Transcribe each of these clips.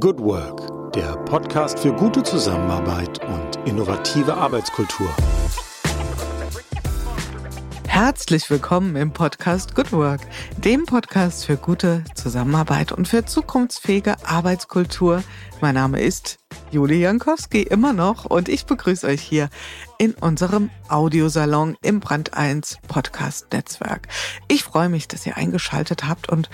Good Work, der Podcast für gute Zusammenarbeit und innovative Arbeitskultur. Herzlich willkommen im Podcast Good Work, dem Podcast für gute Zusammenarbeit und für zukunftsfähige Arbeitskultur. Mein Name ist Julie Jankowski immer noch und ich begrüße euch hier in unserem Audiosalon im Brand 1 Podcast Netzwerk. Ich freue mich, dass ihr eingeschaltet habt und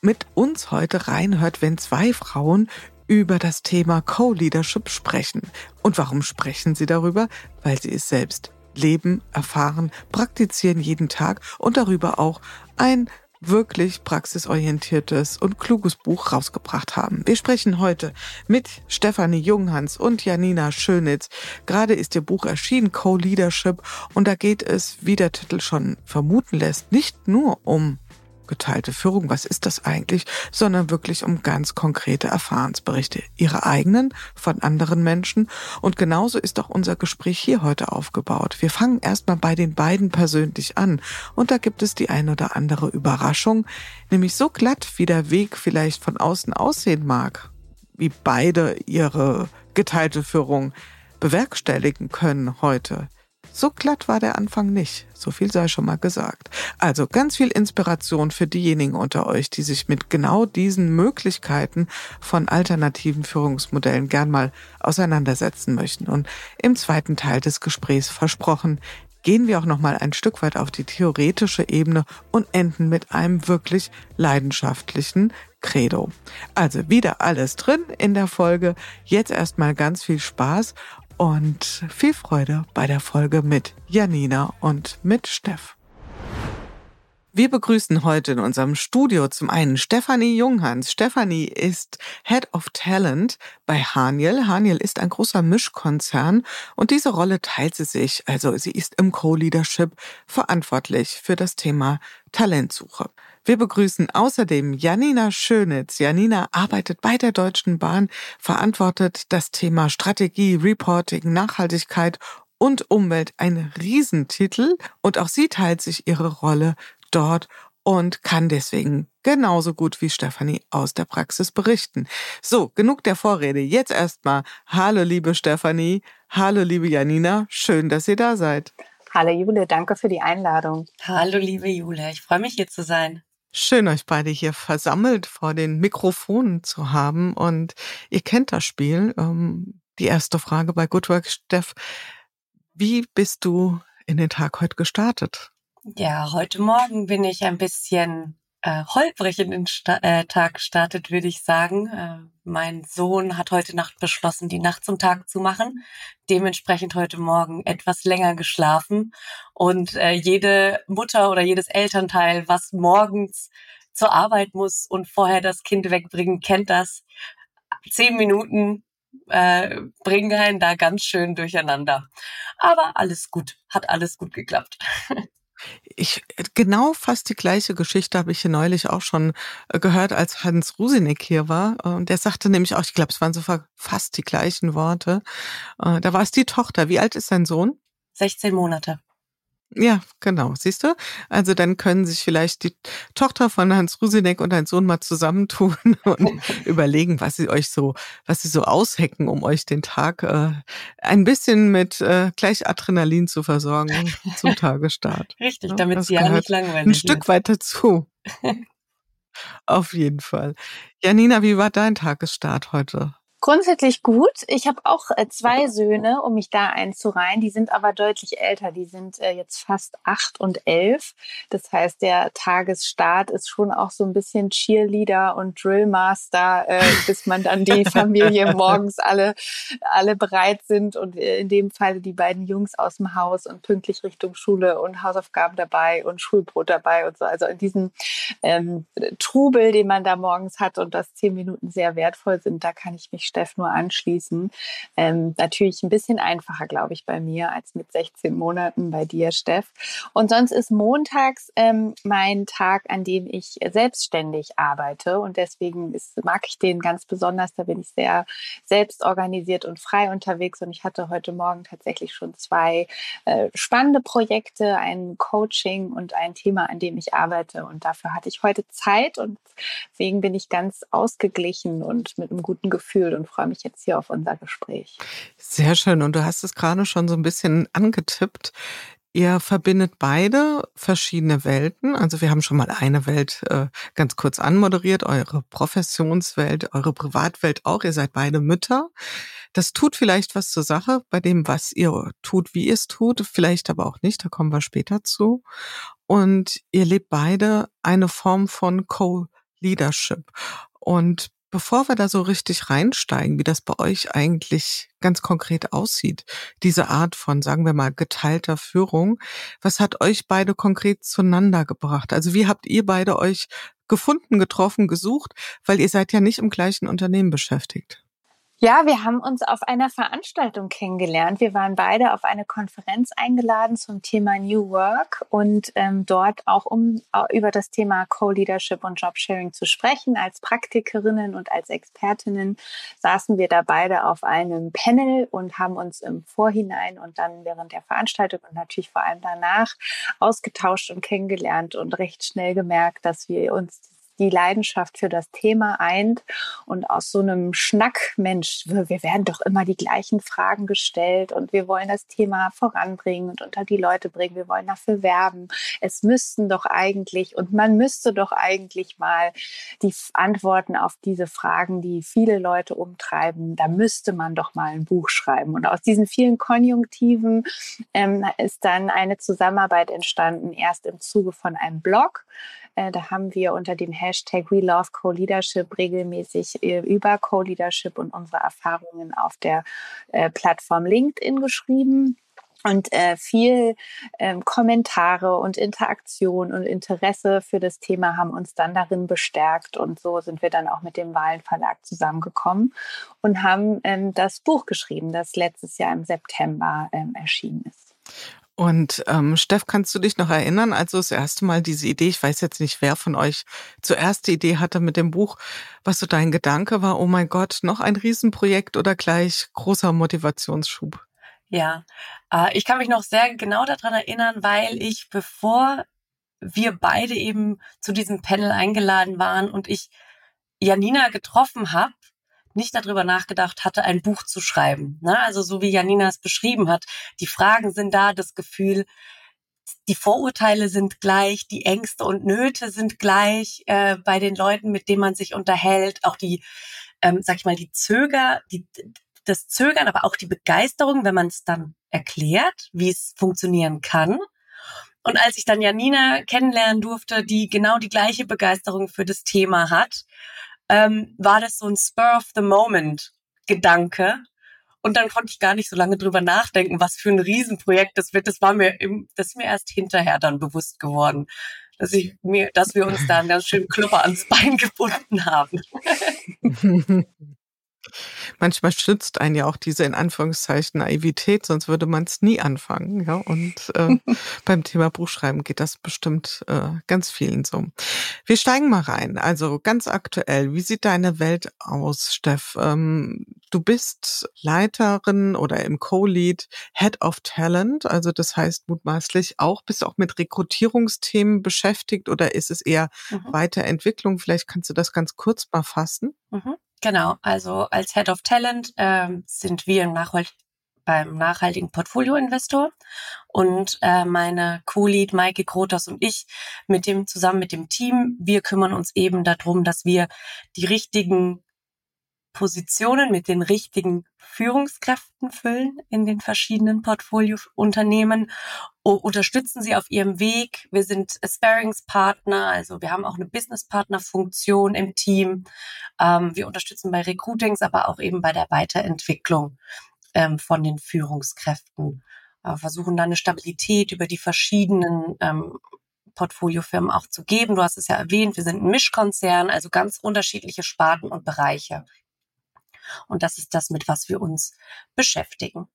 mit uns heute reinhört, wenn zwei Frauen über das Thema Co-Leadership sprechen. Und warum sprechen sie darüber? Weil sie es selbst leben, erfahren, praktizieren jeden Tag und darüber auch ein wirklich praxisorientiertes und kluges Buch rausgebracht haben. Wir sprechen heute mit Stefanie Junghans und Janina Schönitz. Gerade ist ihr Buch erschienen, Co-Leadership, und da geht es, wie der Titel schon vermuten lässt, nicht nur um geteilte Führung, was ist das eigentlich, sondern wirklich um ganz konkrete Erfahrensberichte, ihre eigenen, von anderen Menschen. Und genauso ist auch unser Gespräch hier heute aufgebaut. Wir fangen erstmal bei den beiden persönlich an. Und da gibt es die ein oder andere Überraschung, nämlich so glatt, wie der Weg vielleicht von außen aussehen mag, wie beide ihre geteilte Führung bewerkstelligen können heute so glatt war der Anfang nicht. So viel sei schon mal gesagt. Also ganz viel Inspiration für diejenigen unter euch, die sich mit genau diesen Möglichkeiten von alternativen Führungsmodellen gern mal auseinandersetzen möchten. Und im zweiten Teil des Gesprächs versprochen, gehen wir auch noch mal ein Stück weit auf die theoretische Ebene und enden mit einem wirklich leidenschaftlichen Credo. Also wieder alles drin in der Folge. Jetzt erstmal ganz viel Spaß und viel Freude bei der Folge mit Janina und mit Steff. Wir begrüßen heute in unserem Studio zum einen Stefanie Junghans. Stefanie ist Head of Talent bei Haniel. Haniel ist ein großer Mischkonzern und diese Rolle teilt sie sich. Also sie ist im Co-Leadership verantwortlich für das Thema Talentsuche. Wir begrüßen außerdem Janina Schönitz. Janina arbeitet bei der Deutschen Bahn, verantwortet das Thema Strategie, Reporting, Nachhaltigkeit und Umwelt. Ein Riesentitel. Und auch sie teilt sich ihre Rolle dort und kann deswegen genauso gut wie Stefanie aus der Praxis berichten. So, genug der Vorrede. Jetzt erstmal Hallo liebe Stefanie, hallo liebe Janina, schön, dass ihr da seid. Hallo Jule, danke für die Einladung. Hallo liebe Jule, ich freue mich hier zu sein. Schön, euch beide hier versammelt vor den Mikrofonen zu haben. Und ihr kennt das Spiel. Ähm, die erste Frage bei Goodwork, Steff. Wie bist du in den Tag heute gestartet? Ja, heute Morgen bin ich ein bisschen äh, holprig in den Sta äh, Tag gestartet, würde ich sagen. Äh, mein Sohn hat heute Nacht beschlossen, die Nacht zum Tag zu machen. Dementsprechend heute Morgen etwas länger geschlafen. Und äh, jede Mutter oder jedes Elternteil, was morgens zur Arbeit muss und vorher das Kind wegbringen, kennt das. Zehn Minuten äh, bringen einen da ganz schön durcheinander. Aber alles gut, hat alles gut geklappt. Ich genau fast die gleiche Geschichte habe ich hier neulich auch schon äh, gehört, als Hans Rusinek hier war. Und der sagte nämlich auch, ich glaube, es waren so fast die gleichen Worte. Äh, da war es die Tochter. Wie alt ist sein Sohn? 16 Monate. Ja, genau. Siehst du? Also dann können sich vielleicht die Tochter von Hans Rusinek und ein Sohn mal zusammentun und überlegen, was sie euch so, was sie so aushecken, um euch den Tag äh, ein bisschen mit äh, gleich Adrenalin zu versorgen zum Tagestart. Richtig, damit sie ja nicht langweilig Ein Stück weit dazu. Auf jeden Fall. Janina, wie war dein Tagesstart heute? Grundsätzlich gut. Ich habe auch äh, zwei Söhne, um mich da einzureihen. Die sind aber deutlich älter. Die sind äh, jetzt fast acht und elf. Das heißt, der Tagesstart ist schon auch so ein bisschen Cheerleader und Drillmaster, äh, bis man dann die Familie morgens alle, alle bereit sind und äh, in dem Fall die beiden Jungs aus dem Haus und pünktlich Richtung Schule und Hausaufgaben dabei und Schulbrot dabei und so. Also in diesem ähm, Trubel, den man da morgens hat und das zehn Minuten sehr wertvoll sind, da kann ich mich Steff nur anschließen. Ähm, natürlich ein bisschen einfacher, glaube ich, bei mir als mit 16 Monaten bei dir, Steff. Und sonst ist montags ähm, mein Tag, an dem ich selbstständig arbeite. Und deswegen ist, mag ich den ganz besonders. Da bin ich sehr selbstorganisiert und frei unterwegs. Und ich hatte heute Morgen tatsächlich schon zwei äh, spannende Projekte, ein Coaching und ein Thema, an dem ich arbeite. Und dafür hatte ich heute Zeit und deswegen bin ich ganz ausgeglichen und mit einem guten Gefühl und freue mich jetzt hier auf unser Gespräch. Sehr schön. Und du hast es gerade schon so ein bisschen angetippt. Ihr verbindet beide verschiedene Welten. Also wir haben schon mal eine Welt äh, ganz kurz anmoderiert, eure Professionswelt, eure Privatwelt auch. Ihr seid beide Mütter. Das tut vielleicht was zur Sache bei dem, was ihr tut, wie ihr es tut, vielleicht aber auch nicht, da kommen wir später zu. Und ihr lebt beide eine Form von Co-Leadership. Und Bevor wir da so richtig reinsteigen, wie das bei euch eigentlich ganz konkret aussieht, diese Art von, sagen wir mal, geteilter Führung, was hat euch beide konkret zueinander gebracht? Also wie habt ihr beide euch gefunden, getroffen, gesucht? Weil ihr seid ja nicht im gleichen Unternehmen beschäftigt. Ja, wir haben uns auf einer Veranstaltung kennengelernt. Wir waren beide auf eine Konferenz eingeladen zum Thema New Work und ähm, dort auch um über das Thema Co-Leadership und Jobsharing zu sprechen. Als Praktikerinnen und als Expertinnen saßen wir da beide auf einem Panel und haben uns im Vorhinein und dann während der Veranstaltung und natürlich vor allem danach ausgetauscht und kennengelernt und recht schnell gemerkt, dass wir uns die Leidenschaft für das Thema eint und aus so einem Schnack, Mensch, wir, werden doch immer die gleichen Fragen gestellt und wir wollen das Thema voranbringen und unter die Leute bringen, wir wollen dafür werben. Es müssten doch eigentlich und man müsste doch eigentlich mal die Antworten auf diese Fragen, die viele Leute umtreiben, da müsste man doch mal ein Buch schreiben. Und aus diesen vielen Konjunktiven ähm, ist dann eine Zusammenarbeit entstanden, erst im Zuge von einem Blog, da haben wir unter dem Hashtag We Love Co-Leadership regelmäßig äh, über Co-Leadership und unsere Erfahrungen auf der äh, Plattform LinkedIn geschrieben und äh, viel ähm, Kommentare und Interaktion und Interesse für das Thema haben uns dann darin bestärkt und so sind wir dann auch mit dem Wahlenverlag zusammengekommen und haben ähm, das Buch geschrieben, das letztes Jahr im September ähm, erschienen ist. Und ähm, Steff, kannst du dich noch erinnern, als du das erste Mal diese Idee, ich weiß jetzt nicht, wer von euch zuerst die Idee hatte mit dem Buch, was so dein Gedanke war, oh mein Gott, noch ein Riesenprojekt oder gleich großer Motivationsschub? Ja, äh, ich kann mich noch sehr genau daran erinnern, weil ich, bevor wir beide eben zu diesem Panel eingeladen waren und ich Janina getroffen habe, nicht darüber nachgedacht hatte, ein Buch zu schreiben. Ne? Also so wie Janina es beschrieben hat, die Fragen sind da, das Gefühl, die Vorurteile sind gleich, die Ängste und Nöte sind gleich äh, bei den Leuten, mit denen man sich unterhält, auch die, ähm, sag ich mal, die Zöger, die, das Zögern, aber auch die Begeisterung, wenn man es dann erklärt, wie es funktionieren kann. Und als ich dann Janina kennenlernen durfte, die genau die gleiche Begeisterung für das Thema hat, ähm, war das so ein Spur of the Moment Gedanke. Und dann konnte ich gar nicht so lange drüber nachdenken, was für ein Riesenprojekt das wird. Das war mir, im, das ist mir erst hinterher dann bewusst geworden, dass ich mir, dass wir uns da einen ganz schönen Klopper ans Bein gebunden haben. Manchmal schützt einen ja auch diese in Anführungszeichen Naivität, sonst würde man es nie anfangen. Ja, und äh, beim Thema Buchschreiben geht das bestimmt äh, ganz vielen so. Wir steigen mal rein. Also ganz aktuell, wie sieht deine Welt aus, Steff? Ähm, du bist Leiterin oder im Co-Lead Head of Talent, also das heißt mutmaßlich auch, bist du auch mit Rekrutierungsthemen beschäftigt oder ist es eher mhm. Weiterentwicklung? Vielleicht kannst du das ganz kurz mal fassen. Mhm. Genau, also als Head of Talent ähm, sind wir im Nachhalt beim nachhaltigen Portfolio-Investor. Und äh, meine Co-Lead Maike Krotos und ich mit dem zusammen mit dem Team, wir kümmern uns eben darum, dass wir die richtigen Positionen mit den richtigen Führungskräften füllen in den verschiedenen Portfoliounternehmen, unterstützen sie auf ihrem Weg. Wir sind Sparringspartner, also wir haben auch eine Businesspartner-Funktion im Team. Ähm, wir unterstützen bei Recruitings, aber auch eben bei der Weiterentwicklung ähm, von den Führungskräften. Äh, versuchen dann eine Stabilität über die verschiedenen ähm, Portfoliofirmen auch zu geben. Du hast es ja erwähnt, wir sind ein Mischkonzern, also ganz unterschiedliche Sparten und Bereiche. Und das ist das, mit was wir uns beschäftigen.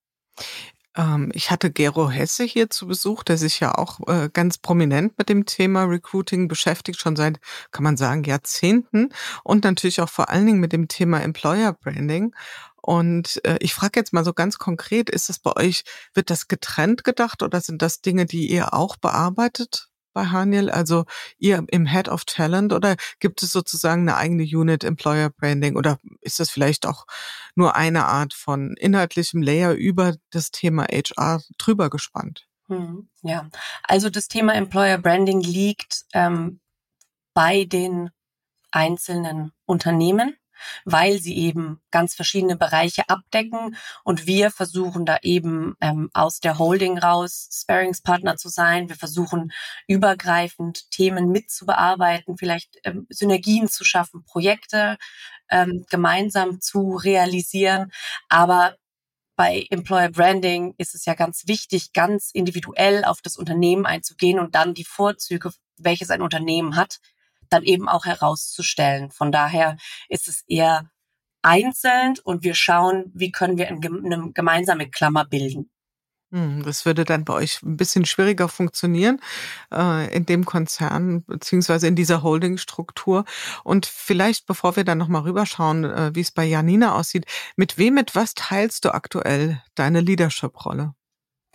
Ähm, ich hatte Gero Hesse hier zu Besuch, der sich ja auch äh, ganz prominent mit dem Thema Recruiting beschäftigt, schon seit, kann man sagen, Jahrzehnten und natürlich auch vor allen Dingen mit dem Thema Employer Branding. Und äh, ich frage jetzt mal so ganz konkret, ist es bei euch, wird das getrennt gedacht oder sind das Dinge, die ihr auch bearbeitet? Bei Haniel? Also ihr im Head of Talent oder gibt es sozusagen eine eigene Unit Employer Branding oder ist das vielleicht auch nur eine Art von inhaltlichem Layer über das Thema HR drüber gespannt? Hm, ja, also das Thema Employer Branding liegt ähm, bei den einzelnen Unternehmen weil sie eben ganz verschiedene Bereiche abdecken und wir versuchen da eben ähm, aus der Holding raus Sparingspartner zu sein. Wir versuchen übergreifend Themen mitzubearbeiten, vielleicht ähm, Synergien zu schaffen, Projekte ähm, gemeinsam zu realisieren, aber bei Employer Branding ist es ja ganz wichtig, ganz individuell auf das Unternehmen einzugehen und dann die Vorzüge, welches ein Unternehmen hat, dann eben auch herauszustellen. Von daher ist es eher einzeln und wir schauen, wie können wir eine gemeinsame Klammer bilden. Hm, das würde dann bei euch ein bisschen schwieriger funktionieren äh, in dem Konzern beziehungsweise in dieser Holdingstruktur. Und vielleicht, bevor wir dann nochmal rüberschauen, äh, wie es bei Janina aussieht, mit wem, mit was teilst du aktuell deine Leadership-Rolle?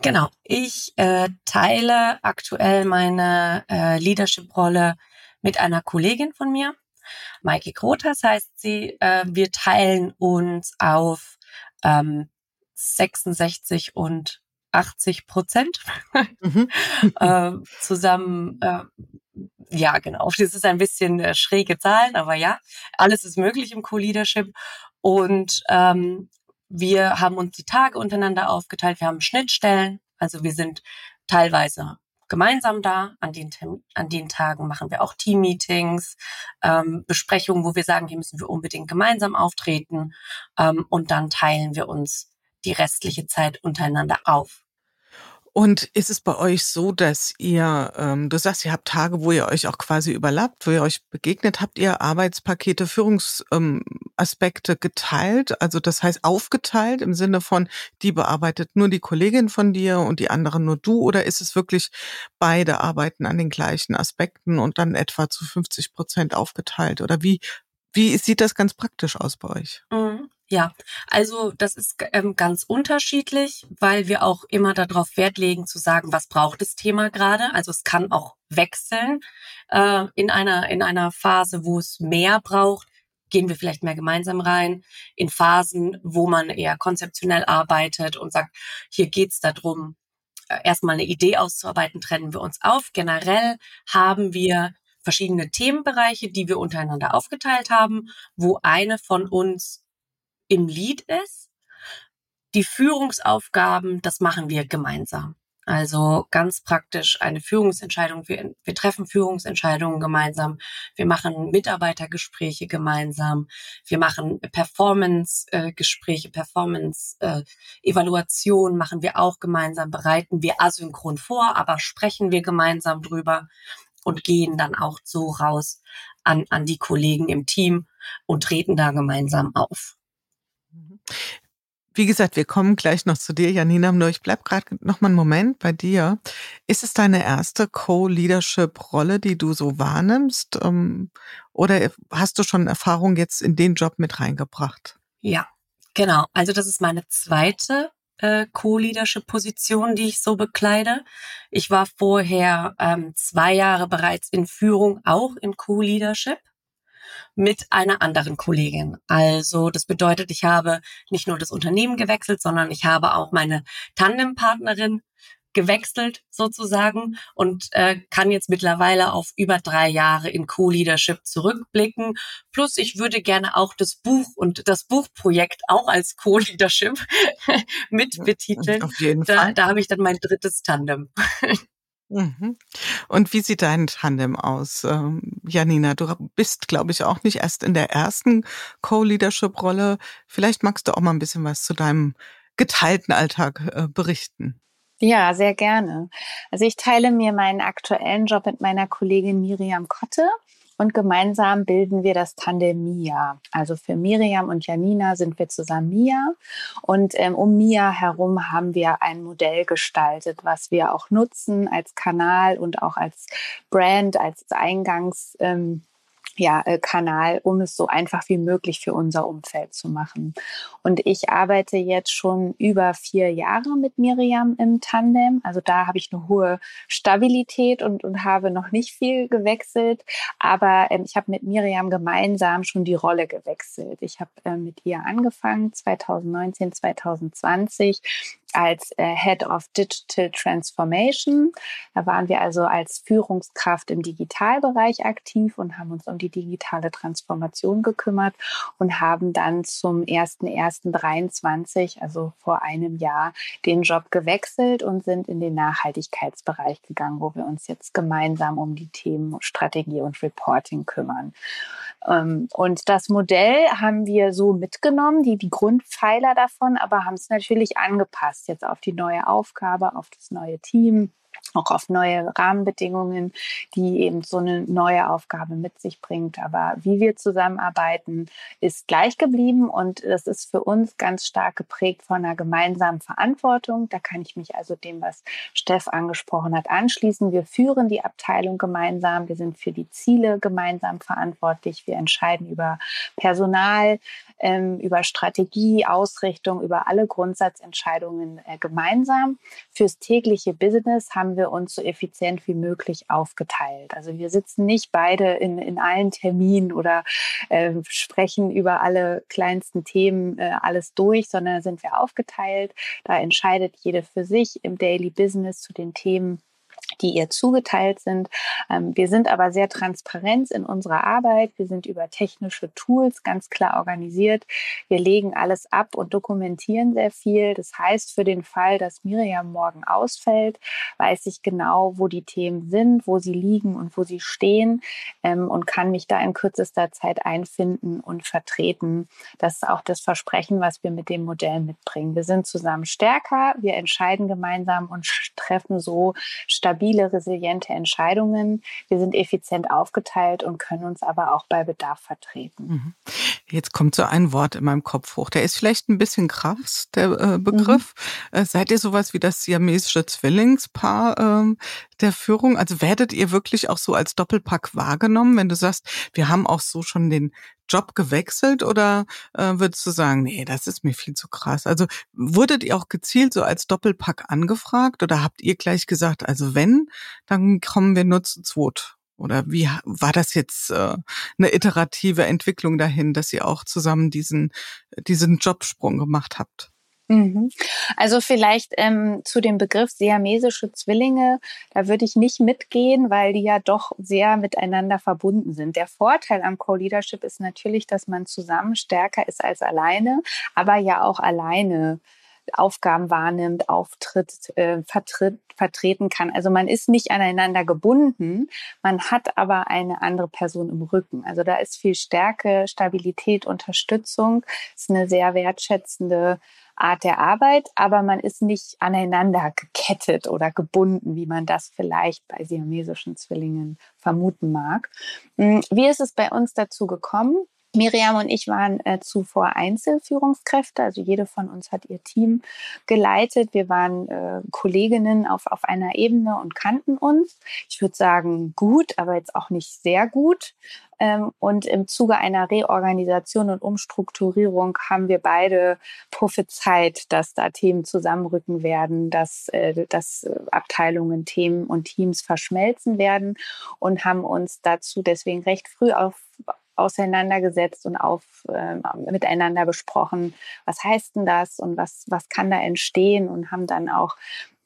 Genau, ich äh, teile aktuell meine äh, Leadership-Rolle mit einer Kollegin von mir. Maike Grotas heißt sie. Äh, wir teilen uns auf ähm, 66 und 80 Prozent mhm. äh, zusammen. Äh, ja, genau. Das ist ein bisschen äh, schräge Zahlen, aber ja, alles ist möglich im Co-Leadership. Und ähm, wir haben uns die Tage untereinander aufgeteilt. Wir haben Schnittstellen. Also wir sind teilweise gemeinsam da. An den, an den Tagen machen wir auch Team-Meetings, ähm, Besprechungen, wo wir sagen, hier müssen wir unbedingt gemeinsam auftreten. Ähm, und dann teilen wir uns die restliche Zeit untereinander auf. Und ist es bei euch so, dass ihr, ähm, du sagst, ihr habt Tage, wo ihr euch auch quasi überlappt, wo ihr euch begegnet, habt ihr Arbeitspakete, Führungsaspekte ähm, geteilt, also das heißt aufgeteilt im Sinne von, die bearbeitet nur die Kollegin von dir und die anderen nur du, oder ist es wirklich beide arbeiten an den gleichen Aspekten und dann etwa zu 50 Prozent aufgeteilt? Oder wie, wie sieht das ganz praktisch aus bei euch? Mhm. Ja, also das ist ähm, ganz unterschiedlich, weil wir auch immer darauf Wert legen zu sagen, was braucht das Thema gerade. Also es kann auch wechseln äh, in einer in einer Phase, wo es mehr braucht, gehen wir vielleicht mehr gemeinsam rein. In Phasen, wo man eher konzeptionell arbeitet und sagt, hier geht's darum, äh, erstmal eine Idee auszuarbeiten, trennen wir uns auf. Generell haben wir verschiedene Themenbereiche, die wir untereinander aufgeteilt haben, wo eine von uns im Lied ist. Die Führungsaufgaben, das machen wir gemeinsam. Also ganz praktisch eine Führungsentscheidung. Wir, wir treffen Führungsentscheidungen gemeinsam. Wir machen Mitarbeitergespräche gemeinsam. Wir machen Performance-Gespräche, Performance-Evaluation äh, machen wir auch gemeinsam. Bereiten wir asynchron vor, aber sprechen wir gemeinsam drüber und gehen dann auch so raus an, an die Kollegen im Team und treten da gemeinsam auf. Wie gesagt, wir kommen gleich noch zu dir, Janina. Nur ich bleib gerade noch mal einen Moment bei dir. Ist es deine erste Co-Leadership-Rolle, die du so wahrnimmst? Ähm, oder hast du schon Erfahrung jetzt in den Job mit reingebracht? Ja, genau. Also das ist meine zweite äh, Co-Leadership-Position, die ich so bekleide. Ich war vorher ähm, zwei Jahre bereits in Führung, auch in Co-Leadership mit einer anderen Kollegin. Also das bedeutet, ich habe nicht nur das Unternehmen gewechselt, sondern ich habe auch meine Tandempartnerin gewechselt sozusagen und äh, kann jetzt mittlerweile auf über drei Jahre in Co-Leadership zurückblicken. Plus ich würde gerne auch das Buch und das Buchprojekt auch als Co-Leadership mit betiteln. Auf jeden da, Fall. Da habe ich dann mein drittes Tandem. Mhm. Und wie sieht dein Tandem aus, ähm, Janina? Du bist, glaube ich, auch nicht erst in der ersten Co-Leadership-Rolle. Vielleicht magst du auch mal ein bisschen was zu deinem geteilten Alltag äh, berichten. Ja, sehr gerne. Also ich teile mir meinen aktuellen Job mit meiner Kollegin Miriam Kotte. Und gemeinsam bilden wir das Tandem Mia. Also für Miriam und Janina sind wir zusammen Mia und ähm, um Mia herum haben wir ein Modell gestaltet, was wir auch nutzen als Kanal und auch als Brand, als Eingangs ähm, ja, äh, Kanal, um es so einfach wie möglich für unser Umfeld zu machen. Und ich arbeite jetzt schon über vier Jahre mit Miriam im Tandem. Also da habe ich eine hohe Stabilität und, und habe noch nicht viel gewechselt. Aber ähm, ich habe mit Miriam gemeinsam schon die Rolle gewechselt. Ich habe äh, mit ihr angefangen 2019, 2020 als äh, Head of Digital Transformation. Da waren wir also als Führungskraft im Digitalbereich aktiv und haben uns um die digitale Transformation gekümmert und haben dann zum 01.01.23, also vor einem Jahr, den Job gewechselt und sind in den Nachhaltigkeitsbereich gegangen, wo wir uns jetzt gemeinsam um die Themen Strategie und Reporting kümmern. Ähm, und das Modell haben wir so mitgenommen, die, die Grundpfeiler davon, aber haben es natürlich angepasst jetzt auf die neue Aufgabe, auf das neue Team auch auf neue Rahmenbedingungen, die eben so eine neue Aufgabe mit sich bringt. Aber wie wir zusammenarbeiten, ist gleich geblieben und das ist für uns ganz stark geprägt von einer gemeinsamen Verantwortung. Da kann ich mich also dem, was Steff angesprochen hat, anschließen. Wir führen die Abteilung gemeinsam. Wir sind für die Ziele gemeinsam verantwortlich. Wir entscheiden über Personal, ähm, über Strategie, Ausrichtung, über alle Grundsatzentscheidungen äh, gemeinsam. Fürs tägliche Business haben wir uns so effizient wie möglich aufgeteilt. Also wir sitzen nicht beide in, in allen Terminen oder äh, sprechen über alle kleinsten Themen äh, alles durch, sondern sind wir aufgeteilt. Da entscheidet jede für sich im Daily Business zu den Themen, die ihr zugeteilt sind. Ähm, wir sind aber sehr transparent in unserer Arbeit. Wir sind über technische Tools ganz klar organisiert. Wir legen alles ab und dokumentieren sehr viel. Das heißt, für den Fall, dass Miriam morgen ausfällt, weiß ich genau, wo die Themen sind, wo sie liegen und wo sie stehen ähm, und kann mich da in kürzester Zeit einfinden und vertreten. Das ist auch das Versprechen, was wir mit dem Modell mitbringen. Wir sind zusammen stärker, wir entscheiden gemeinsam und treffen so stabil stabile, resiliente Entscheidungen. Wir sind effizient aufgeteilt und können uns aber auch bei Bedarf vertreten. Mhm. Jetzt kommt so ein Wort in meinem Kopf hoch. Der ist vielleicht ein bisschen krass, der äh, Begriff. Mhm. Äh, seid ihr sowas wie das siamesische Zwillingspaar äh, der Führung? Also werdet ihr wirklich auch so als Doppelpack wahrgenommen, wenn du sagst, wir haben auch so schon den Job gewechselt oder äh, würdest du sagen, nee, das ist mir viel zu krass? Also wurdet ihr auch gezielt so als Doppelpack angefragt oder habt ihr gleich gesagt, also wenn, dann kommen wir nur zu zweit? Oder wie war das jetzt äh, eine iterative Entwicklung dahin, dass ihr auch zusammen diesen, diesen Jobsprung gemacht habt? Mhm. Also vielleicht ähm, zu dem Begriff siamesische Zwillinge, da würde ich nicht mitgehen, weil die ja doch sehr miteinander verbunden sind. Der Vorteil am Co-Leadership ist natürlich, dass man zusammen stärker ist als alleine, aber ja auch alleine Aufgaben wahrnimmt, auftritt, äh, vertritt, vertreten kann. Also man ist nicht aneinander gebunden, man hat aber eine andere Person im Rücken. Also da ist viel Stärke, Stabilität, Unterstützung, ist eine sehr wertschätzende Art der Arbeit, aber man ist nicht aneinander gekettet oder gebunden, wie man das vielleicht bei siamesischen Zwillingen vermuten mag. Hm, wie ist es bei uns dazu gekommen? Miriam und ich waren äh, zuvor Einzelführungskräfte, also jede von uns hat ihr Team geleitet. Wir waren äh, Kolleginnen auf, auf einer Ebene und kannten uns. Ich würde sagen gut, aber jetzt auch nicht sehr gut. Ähm, und im Zuge einer Reorganisation und Umstrukturierung haben wir beide prophezeit, dass da Themen zusammenrücken werden, dass, äh, dass Abteilungen, Themen und Teams verschmelzen werden und haben uns dazu deswegen recht früh auf auseinandergesetzt und auf äh, miteinander besprochen, was heißt denn das und was, was kann da entstehen und haben dann auch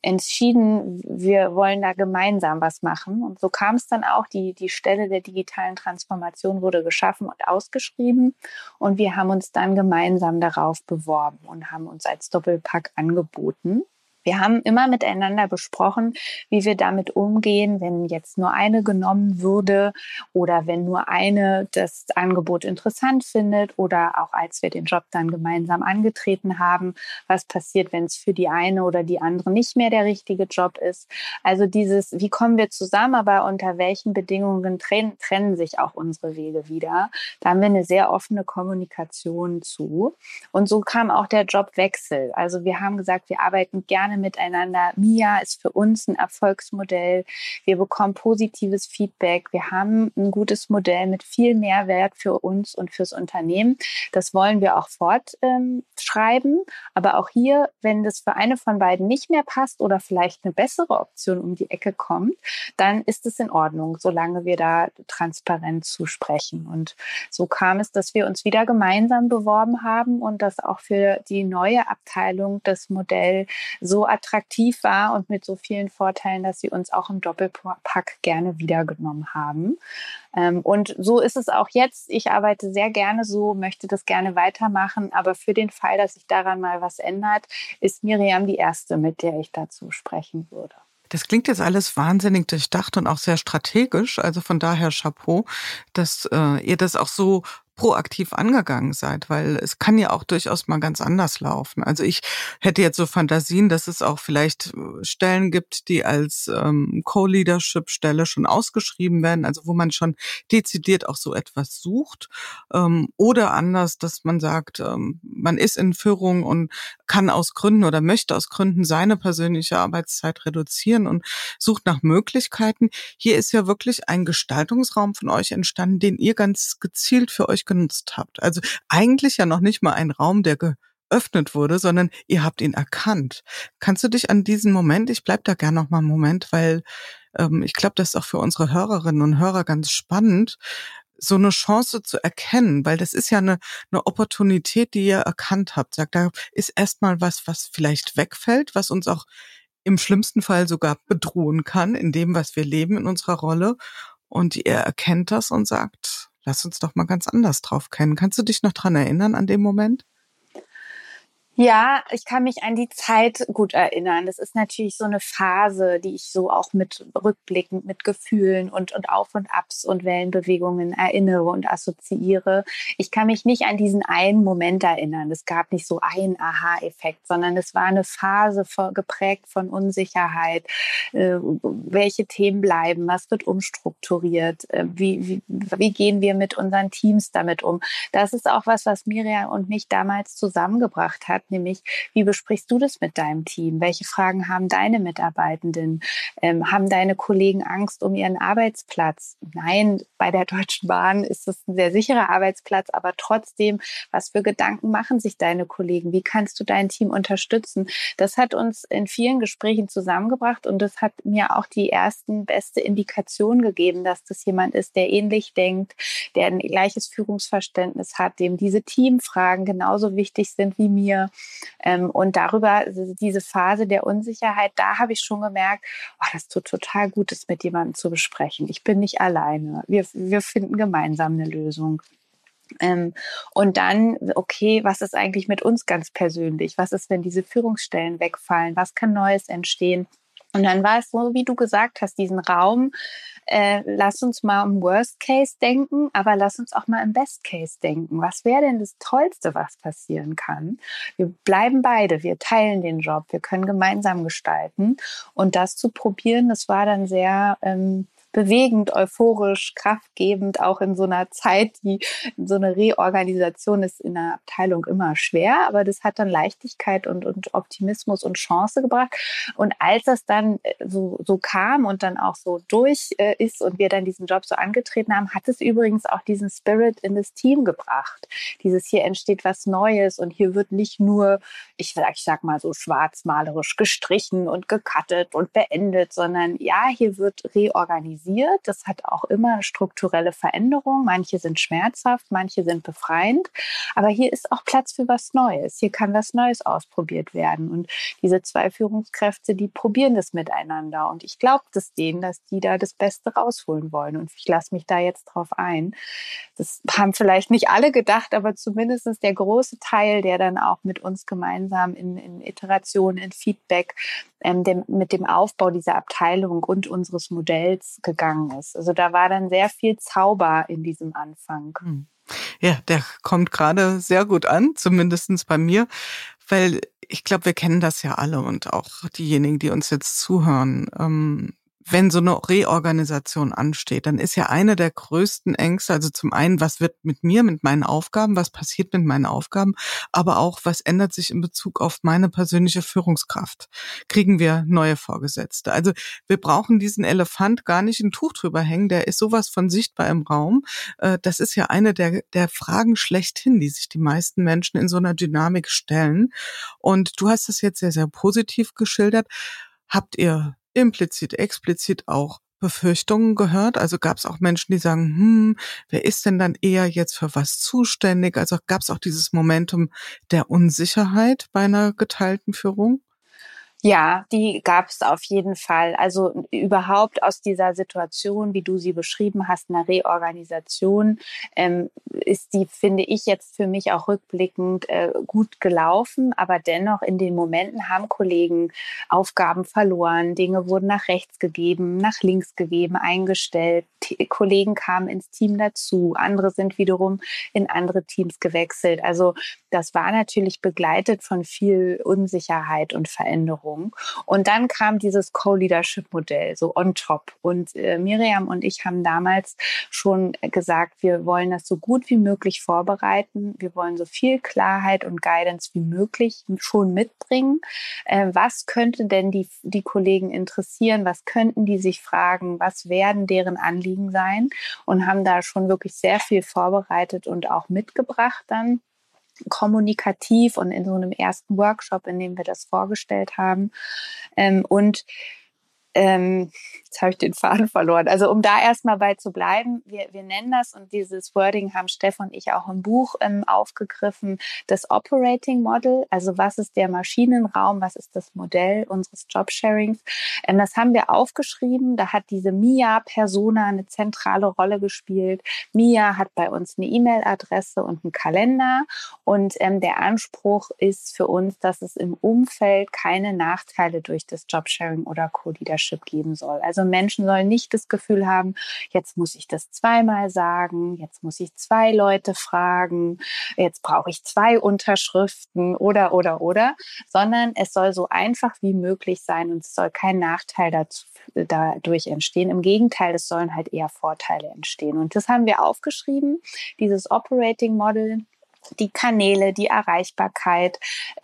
entschieden, wir wollen da gemeinsam was machen. Und so kam es dann auch, die, die Stelle der digitalen Transformation wurde geschaffen und ausgeschrieben. Und wir haben uns dann gemeinsam darauf beworben und haben uns als Doppelpack angeboten. Wir haben immer miteinander besprochen, wie wir damit umgehen, wenn jetzt nur eine genommen würde oder wenn nur eine das Angebot interessant findet oder auch als wir den Job dann gemeinsam angetreten haben, was passiert, wenn es für die eine oder die andere nicht mehr der richtige Job ist. Also dieses, wie kommen wir zusammen, aber unter welchen Bedingungen trennen, trennen sich auch unsere Wege wieder. Da haben wir eine sehr offene Kommunikation zu. Und so kam auch der Jobwechsel. Also wir haben gesagt, wir arbeiten gerne gerne miteinander. Mia ist für uns ein Erfolgsmodell. Wir bekommen positives Feedback. Wir haben ein gutes Modell mit viel Mehrwert für uns und fürs Unternehmen. Das wollen wir auch fortschreiben. Ähm, Aber auch hier, wenn das für eine von beiden nicht mehr passt oder vielleicht eine bessere Option um die Ecke kommt, dann ist es in Ordnung, solange wir da transparent zusprechen. Und so kam es, dass wir uns wieder gemeinsam beworben haben und dass auch für die neue Abteilung das Modell so attraktiv war und mit so vielen Vorteilen, dass sie uns auch im Doppelpack gerne wiedergenommen haben. Ähm, und so ist es auch jetzt. Ich arbeite sehr gerne so, möchte das gerne weitermachen, aber für den Fall, dass sich daran mal was ändert, ist Miriam die erste, mit der ich dazu sprechen würde. Das klingt jetzt alles wahnsinnig durchdacht und auch sehr strategisch. Also von daher Chapeau, dass äh, ihr das auch so proaktiv angegangen seid, weil es kann ja auch durchaus mal ganz anders laufen. Also ich hätte jetzt so Fantasien, dass es auch vielleicht äh, Stellen gibt, die als ähm, Co-Leadership-Stelle schon ausgeschrieben werden, also wo man schon dezidiert auch so etwas sucht. Ähm, oder anders, dass man sagt, ähm, man ist in Führung und kann aus Gründen oder möchte aus Gründen seine persönliche Arbeitszeit reduzieren und sucht nach Möglichkeiten. Hier ist ja wirklich ein Gestaltungsraum von euch entstanden, den ihr ganz gezielt für euch genutzt habt. Also eigentlich ja noch nicht mal ein Raum, der geöffnet wurde, sondern ihr habt ihn erkannt. Kannst du dich an diesen Moment, ich bleib da gerne noch mal einen Moment, weil ähm, ich glaube, das ist auch für unsere Hörerinnen und Hörer ganz spannend, so eine Chance zu erkennen, weil das ist ja eine, eine Opportunität, die ihr erkannt habt. Sagt, da ist erstmal was, was vielleicht wegfällt, was uns auch im schlimmsten Fall sogar bedrohen kann in dem, was wir leben in unserer Rolle. Und ihr erkennt das und sagt, lass uns doch mal ganz anders drauf kennen. Kannst du dich noch dran erinnern an dem Moment? Ja, ich kann mich an die Zeit gut erinnern. Das ist natürlich so eine Phase, die ich so auch mit rückblickend mit Gefühlen und, und Auf und Abs und Wellenbewegungen erinnere und assoziiere. Ich kann mich nicht an diesen einen Moment erinnern. Es gab nicht so einen Aha-Effekt, sondern es war eine Phase geprägt von Unsicherheit. Äh, welche Themen bleiben? Was wird umstrukturiert? Äh, wie, wie, wie gehen wir mit unseren Teams damit um? Das ist auch was, was Miriam und mich damals zusammengebracht hat, nämlich wie besprichst du das mit deinem Team? Welche Fragen haben deine Mitarbeitenden? Ähm, haben deine Kollegen Angst um ihren Arbeitsplatz? Nein, bei der Deutschen Bahn ist es ein sehr sicherer Arbeitsplatz, aber trotzdem, was für Gedanken machen sich deine Kollegen? Wie kannst du dein Team unterstützen? Das hat uns in vielen Gesprächen zusammengebracht und das hat mir auch die ersten beste Indikation gegeben, dass das jemand ist, der ähnlich denkt, der ein gleiches Führungsverständnis hat, dem diese Teamfragen genauso wichtig sind wie mir. Ähm, und darüber, diese Phase der Unsicherheit, da habe ich schon gemerkt, oh, das tut total gut, das mit jemandem zu besprechen. Ich bin nicht alleine. Wir, wir finden gemeinsam eine Lösung. Ähm, und dann, okay, was ist eigentlich mit uns ganz persönlich? Was ist, wenn diese Führungsstellen wegfallen? Was kann Neues entstehen? Und dann war es so, wie du gesagt hast, diesen Raum, äh, lass uns mal im Worst Case denken, aber lass uns auch mal im Best Case denken. Was wäre denn das Tollste, was passieren kann? Wir bleiben beide, wir teilen den Job, wir können gemeinsam gestalten. Und das zu probieren, das war dann sehr ähm, bewegend, euphorisch, kraftgebend, auch in so einer Zeit, die so eine Reorganisation ist in der Abteilung immer schwer, aber das hat dann Leichtigkeit und, und Optimismus und Chance gebracht. Und als das dann äh, so, so kam und dann auch so durch äh, ist und wir dann diesen Job so angetreten haben, hat es übrigens auch diesen Spirit in das Team gebracht. Dieses hier entsteht was Neues und hier wird nicht nur, ich ich sag mal so schwarzmalerisch gestrichen und gecuttet und beendet, sondern ja, hier wird reorganisiert organisiert. Das hat auch immer strukturelle Veränderungen. Manche sind schmerzhaft, manche sind befreiend. Aber hier ist auch Platz für was Neues. Hier kann was Neues ausprobiert werden. Und diese zwei Führungskräfte, die probieren das miteinander. Und ich glaube das denen, dass die da das Beste rausholen wollen. Und ich lasse mich da jetzt drauf ein. Das haben vielleicht nicht alle gedacht, aber zumindest der große Teil, der dann auch mit uns gemeinsam in, in Iteration, in Feedback, ähm, dem, mit dem Aufbau dieser Abteilung und unseres Modells gegangen ist. Also da war dann sehr viel Zauber in diesem Anfang. Hm. Ja, der kommt gerade sehr gut an, zumindestens bei mir, weil ich glaube, wir kennen das ja alle und auch diejenigen, die uns jetzt zuhören. Ähm, wenn so eine Reorganisation ansteht, dann ist ja eine der größten Ängste, also zum einen, was wird mit mir, mit meinen Aufgaben, was passiert mit meinen Aufgaben, aber auch, was ändert sich in Bezug auf meine persönliche Führungskraft? Kriegen wir neue Vorgesetzte? Also wir brauchen diesen Elefant gar nicht ein Tuch drüber hängen, der ist sowas von sichtbar im Raum. Äh, das ist ja eine der, der Fragen schlechthin, die sich die meisten Menschen in so einer Dynamik stellen. Und du hast es jetzt sehr, sehr positiv geschildert. Habt ihr implizit, explizit auch Befürchtungen gehört? Also gab es auch Menschen, die sagen, hm, wer ist denn dann eher jetzt für was zuständig? Also gab es auch dieses Momentum der Unsicherheit bei einer geteilten Führung? Ja, die gab es auf jeden Fall. Also überhaupt aus dieser Situation, wie du sie beschrieben hast, einer Reorganisation, ähm, ist die, finde ich, jetzt für mich auch rückblickend äh, gut gelaufen. Aber dennoch in den Momenten haben Kollegen Aufgaben verloren, Dinge wurden nach rechts gegeben, nach links gegeben, eingestellt. T Kollegen kamen ins Team dazu, andere sind wiederum in andere Teams gewechselt. Also das war natürlich begleitet von viel Unsicherheit und Veränderung. Und dann kam dieses Co-Leadership-Modell so on top. Und äh, Miriam und ich haben damals schon gesagt, wir wollen das so gut wie möglich vorbereiten. Wir wollen so viel Klarheit und Guidance wie möglich schon mitbringen. Äh, was könnte denn die, die Kollegen interessieren? Was könnten die sich fragen? Was werden deren Anliegen sein? Und haben da schon wirklich sehr viel vorbereitet und auch mitgebracht dann kommunikativ und in so einem ersten Workshop, in dem wir das vorgestellt haben. Ähm, und ähm, jetzt habe ich den Faden verloren. Also um da erstmal bei zu bleiben, wir, wir nennen das und dieses Wording haben Steff und ich auch im Buch ähm, aufgegriffen, das Operating Model, also was ist der Maschinenraum, was ist das Modell unseres Jobsharings. Ähm, das haben wir aufgeschrieben, da hat diese Mia-Persona eine zentrale Rolle gespielt. Mia hat bei uns eine E-Mail-Adresse und einen Kalender und ähm, der Anspruch ist für uns, dass es im Umfeld keine Nachteile durch das Jobsharing oder Co-Leadership Leadership geben soll. Also Menschen sollen nicht das Gefühl haben, jetzt muss ich das zweimal sagen, jetzt muss ich zwei Leute fragen, jetzt brauche ich zwei Unterschriften oder, oder, oder, sondern es soll so einfach wie möglich sein und es soll kein Nachteil dazu, dadurch entstehen. Im Gegenteil, es sollen halt eher Vorteile entstehen. Und das haben wir aufgeschrieben, dieses Operating Model die Kanäle, die Erreichbarkeit,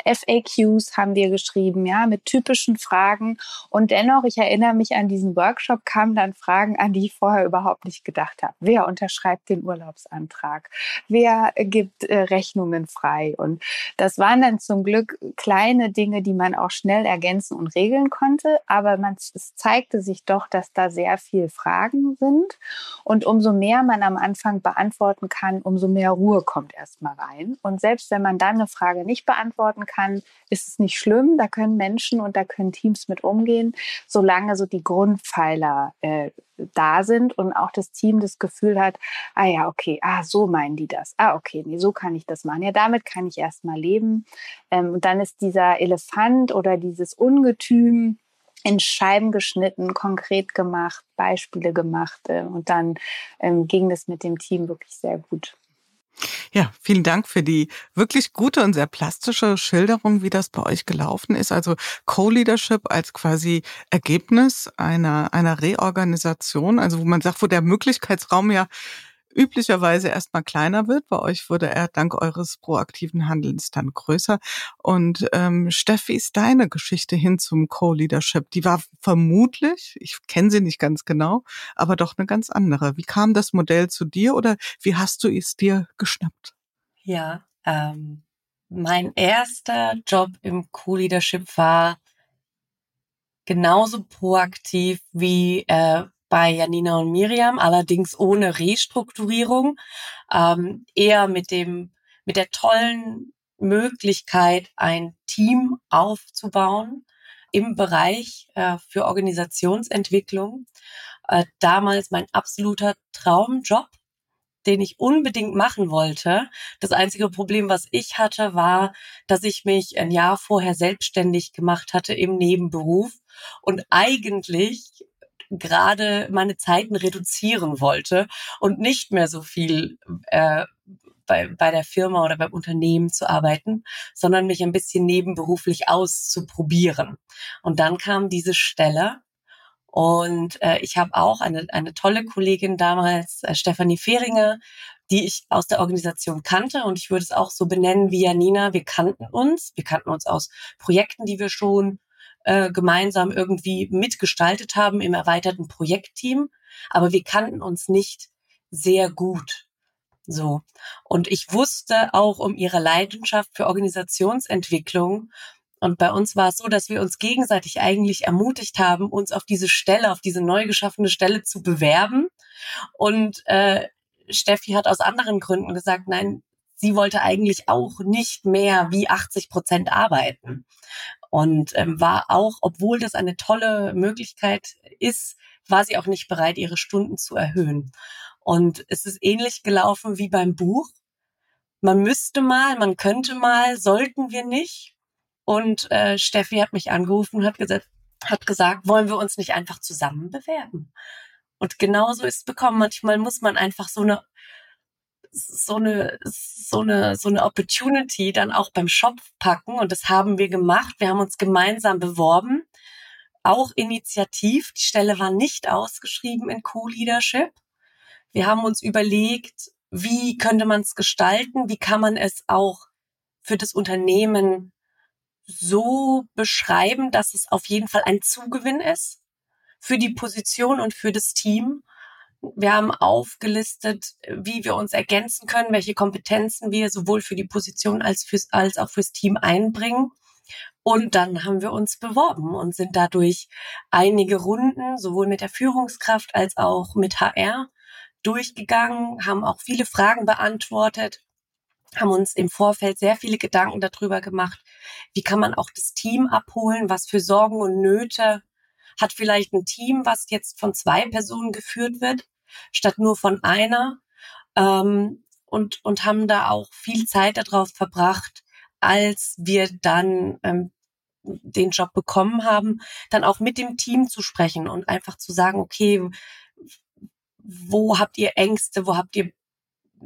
FAQs haben wir geschrieben, ja, mit typischen Fragen. Und dennoch, ich erinnere mich an diesen Workshop, kamen dann Fragen, an die ich vorher überhaupt nicht gedacht habe. Wer unterschreibt den Urlaubsantrag? Wer gibt äh, Rechnungen frei? Und das waren dann zum Glück kleine Dinge, die man auch schnell ergänzen und regeln konnte. Aber man, es zeigte sich doch, dass da sehr viel Fragen sind. Und umso mehr man am Anfang beantworten kann, umso mehr Ruhe kommt erstmal rein sein. Und selbst wenn man dann eine Frage nicht beantworten kann, ist es nicht schlimm. Da können Menschen und da können Teams mit umgehen, solange so die Grundpfeiler äh, da sind und auch das Team das Gefühl hat, ah ja, okay, ah, so meinen die das. Ah, okay, nee, so kann ich das machen. Ja, damit kann ich erstmal leben. Ähm, und dann ist dieser Elefant oder dieses Ungetüm, in Scheiben geschnitten, konkret gemacht, Beispiele gemacht äh, und dann ähm, ging das mit dem Team wirklich sehr gut. Ja, vielen Dank für die wirklich gute und sehr plastische Schilderung, wie das bei euch gelaufen ist. Also Co-Leadership als quasi Ergebnis einer, einer Reorganisation, also wo man sagt, wo der Möglichkeitsraum ja üblicherweise erstmal kleiner wird. Bei euch wurde er dank eures proaktiven Handelns dann größer. Und ähm, Steffi, ist deine Geschichte hin zum Co-Leadership? Die war vermutlich, ich kenne sie nicht ganz genau, aber doch eine ganz andere. Wie kam das Modell zu dir oder wie hast du es dir geschnappt? Ja, ähm, mein erster Job im Co-Leadership war genauso proaktiv wie äh, bei Janina und Miriam, allerdings ohne Restrukturierung, ähm, eher mit dem, mit der tollen Möglichkeit, ein Team aufzubauen im Bereich äh, für Organisationsentwicklung. Äh, damals mein absoluter Traumjob, den ich unbedingt machen wollte. Das einzige Problem, was ich hatte, war, dass ich mich ein Jahr vorher selbstständig gemacht hatte im Nebenberuf und eigentlich gerade meine Zeiten reduzieren wollte und nicht mehr so viel äh, bei, bei der Firma oder beim Unternehmen zu arbeiten, sondern mich ein bisschen nebenberuflich auszuprobieren. Und dann kam diese Stelle und äh, ich habe auch eine, eine tolle Kollegin damals, äh, Stefanie Fehringer, die ich aus der Organisation kannte und ich würde es auch so benennen wie Janina. Wir kannten uns, wir kannten uns aus Projekten, die wir schon äh, gemeinsam irgendwie mitgestaltet haben im erweiterten Projektteam, aber wir kannten uns nicht sehr gut. So. Und ich wusste auch um ihre Leidenschaft für Organisationsentwicklung. Und bei uns war es so, dass wir uns gegenseitig eigentlich ermutigt haben, uns auf diese Stelle, auf diese neu geschaffene Stelle zu bewerben. Und äh, Steffi hat aus anderen Gründen gesagt, nein, sie wollte eigentlich auch nicht mehr wie 80 Prozent arbeiten und ähm, war auch, obwohl das eine tolle Möglichkeit ist, war sie auch nicht bereit, ihre Stunden zu erhöhen. Und es ist ähnlich gelaufen wie beim Buch. Man müsste mal, man könnte mal, sollten wir nicht. Und äh, Steffi hat mich angerufen und hat gesagt, hat gesagt, wollen wir uns nicht einfach zusammen bewerben? Und genauso ist es bekommen. Manchmal muss man einfach so eine so eine, so eine, so eine Opportunity dann auch beim Shop packen. Und das haben wir gemacht. Wir haben uns gemeinsam beworben. Auch initiativ. Die Stelle war nicht ausgeschrieben in Co-Leadership. Wir haben uns überlegt, wie könnte man es gestalten? Wie kann man es auch für das Unternehmen so beschreiben, dass es auf jeden Fall ein Zugewinn ist für die Position und für das Team wir haben aufgelistet, wie wir uns ergänzen können, welche Kompetenzen wir sowohl für die Position als, fürs, als auch fürs Team einbringen. Und dann haben wir uns beworben und sind dadurch einige Runden, sowohl mit der Führungskraft als auch mit HR, durchgegangen, haben auch viele Fragen beantwortet, haben uns im Vorfeld sehr viele Gedanken darüber gemacht, wie kann man auch das Team abholen, was für Sorgen und Nöte hat vielleicht ein Team, was jetzt von zwei Personen geführt wird, statt nur von einer. Ähm, und, und haben da auch viel Zeit darauf verbracht, als wir dann ähm, den Job bekommen haben, dann auch mit dem Team zu sprechen und einfach zu sagen, okay, wo habt ihr Ängste, wo habt ihr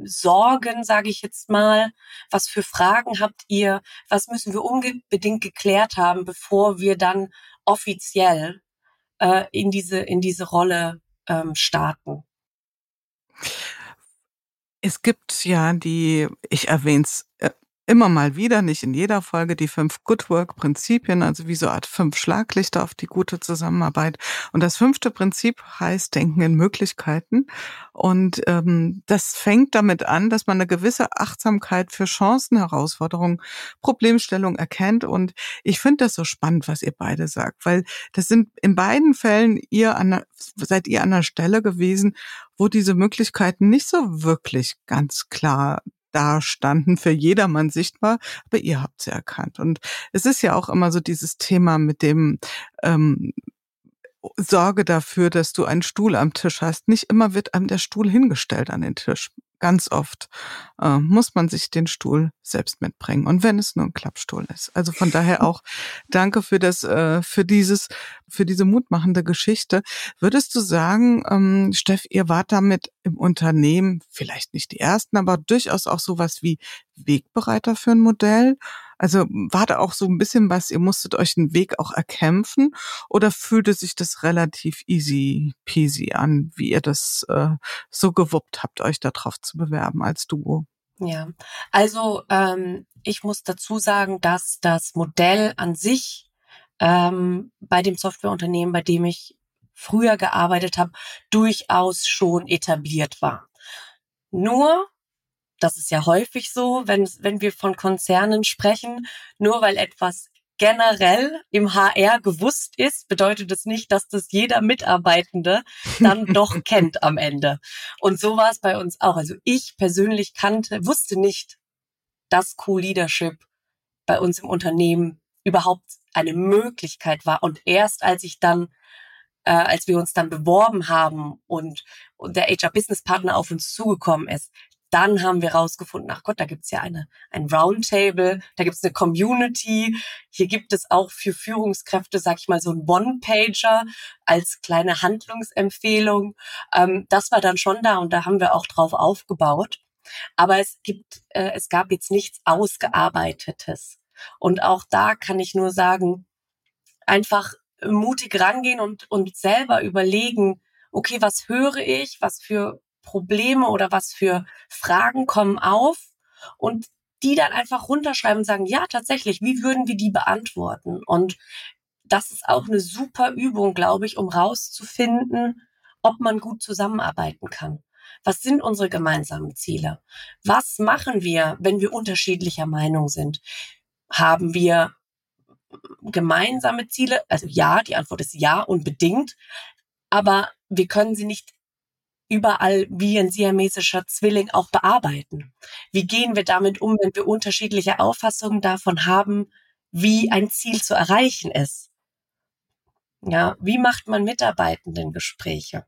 Sorgen, sage ich jetzt mal, was für Fragen habt ihr, was müssen wir unbedingt geklärt haben, bevor wir dann offiziell äh, in diese in diese Rolle ähm, starten. Es gibt ja die, ich erwähne es äh, immer mal wieder, nicht in jeder Folge, die fünf Good Work Prinzipien, also wie so eine Art fünf Schlaglichter auf die gute Zusammenarbeit. Und das fünfte Prinzip heißt Denken in Möglichkeiten. Und ähm, das fängt damit an, dass man eine gewisse Achtsamkeit für Chancen, Herausforderungen, Problemstellungen erkennt. Und ich finde das so spannend, was ihr beide sagt, weil das sind in beiden Fällen ihr an, seid ihr an der Stelle gewesen, wo diese Möglichkeiten nicht so wirklich ganz klar dastanden, für jedermann sichtbar, aber ihr habt sie erkannt. Und es ist ja auch immer so dieses Thema mit dem ähm, Sorge dafür, dass du einen Stuhl am Tisch hast. Nicht immer wird einem der Stuhl hingestellt an den Tisch ganz oft äh, muss man sich den Stuhl selbst mitbringen. Und wenn es nur ein Klappstuhl ist. Also von daher auch danke für das, äh, für dieses, für diese mutmachende Geschichte. Würdest du sagen, ähm, Steff, ihr wart damit im Unternehmen vielleicht nicht die ersten, aber durchaus auch sowas wie Wegbereiter für ein Modell? Also war da auch so ein bisschen was, ihr musstet euch einen Weg auch erkämpfen oder fühlte sich das relativ easy peasy an, wie ihr das äh, so gewuppt habt, euch darauf zu bewerben als Duo? Ja, also ähm, ich muss dazu sagen, dass das Modell an sich ähm, bei dem Softwareunternehmen, bei dem ich früher gearbeitet habe, durchaus schon etabliert war. Nur das ist ja häufig so, wenn, wenn wir von Konzernen sprechen, nur weil etwas generell im HR gewusst ist, bedeutet es nicht, dass das jeder Mitarbeitende dann doch kennt am Ende. Und so war es bei uns auch. Also ich persönlich kannte, wusste nicht, dass Co-Leadership bei uns im Unternehmen überhaupt eine Möglichkeit war. Und erst als ich dann, äh, als wir uns dann beworben haben und, und der HR-Business-Partner auf uns zugekommen ist, dann haben wir rausgefunden, ach Gott, da gibt's ja eine, ein Roundtable, da gibt's eine Community, hier gibt es auch für Führungskräfte, sag ich mal, so ein One-Pager als kleine Handlungsempfehlung. Ähm, das war dann schon da und da haben wir auch drauf aufgebaut. Aber es gibt, äh, es gab jetzt nichts Ausgearbeitetes. Und auch da kann ich nur sagen, einfach mutig rangehen und, und selber überlegen, okay, was höre ich, was für Probleme oder was für Fragen kommen auf und die dann einfach runterschreiben und sagen, ja, tatsächlich, wie würden wir die beantworten? Und das ist auch eine super Übung, glaube ich, um rauszufinden, ob man gut zusammenarbeiten kann. Was sind unsere gemeinsamen Ziele? Was machen wir, wenn wir unterschiedlicher Meinung sind? Haben wir gemeinsame Ziele? Also ja, die Antwort ist ja, unbedingt. Aber wir können sie nicht überall wie ein siamesischer Zwilling auch bearbeiten? Wie gehen wir damit um, wenn wir unterschiedliche Auffassungen davon haben, wie ein Ziel zu erreichen ist? Ja, wie macht man Mitarbeitenden Gespräche?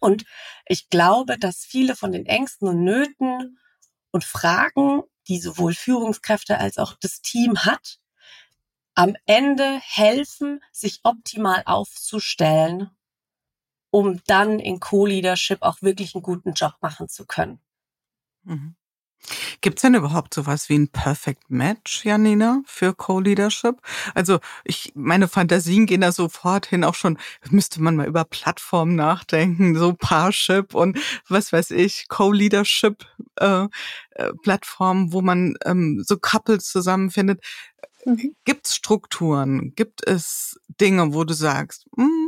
Und ich glaube, dass viele von den Ängsten und Nöten und Fragen, die sowohl Führungskräfte als auch das Team hat, am Ende helfen, sich optimal aufzustellen um dann in Co-Leadership auch wirklich einen guten Job machen zu können. Mhm. Gibt es denn überhaupt sowas wie ein Perfect Match, Janina, für Co-Leadership? Also ich, meine Fantasien gehen da sofort hin, auch schon, müsste man mal über Plattformen nachdenken, so Parship und was weiß ich, Co-Leadership äh, äh, wo man ähm, so Couples zusammenfindet. Mhm. Gibt es Strukturen? Gibt es Dinge, wo du sagst, mh, hm,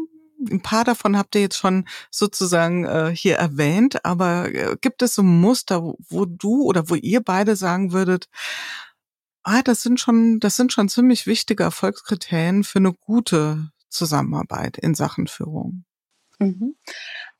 ein paar davon habt ihr jetzt schon sozusagen äh, hier erwähnt, aber äh, gibt es so Muster, wo, wo du oder wo ihr beide sagen würdet, ah, das sind schon, das sind schon ziemlich wichtige Erfolgskriterien für eine gute Zusammenarbeit in Sachen Führung? Mhm.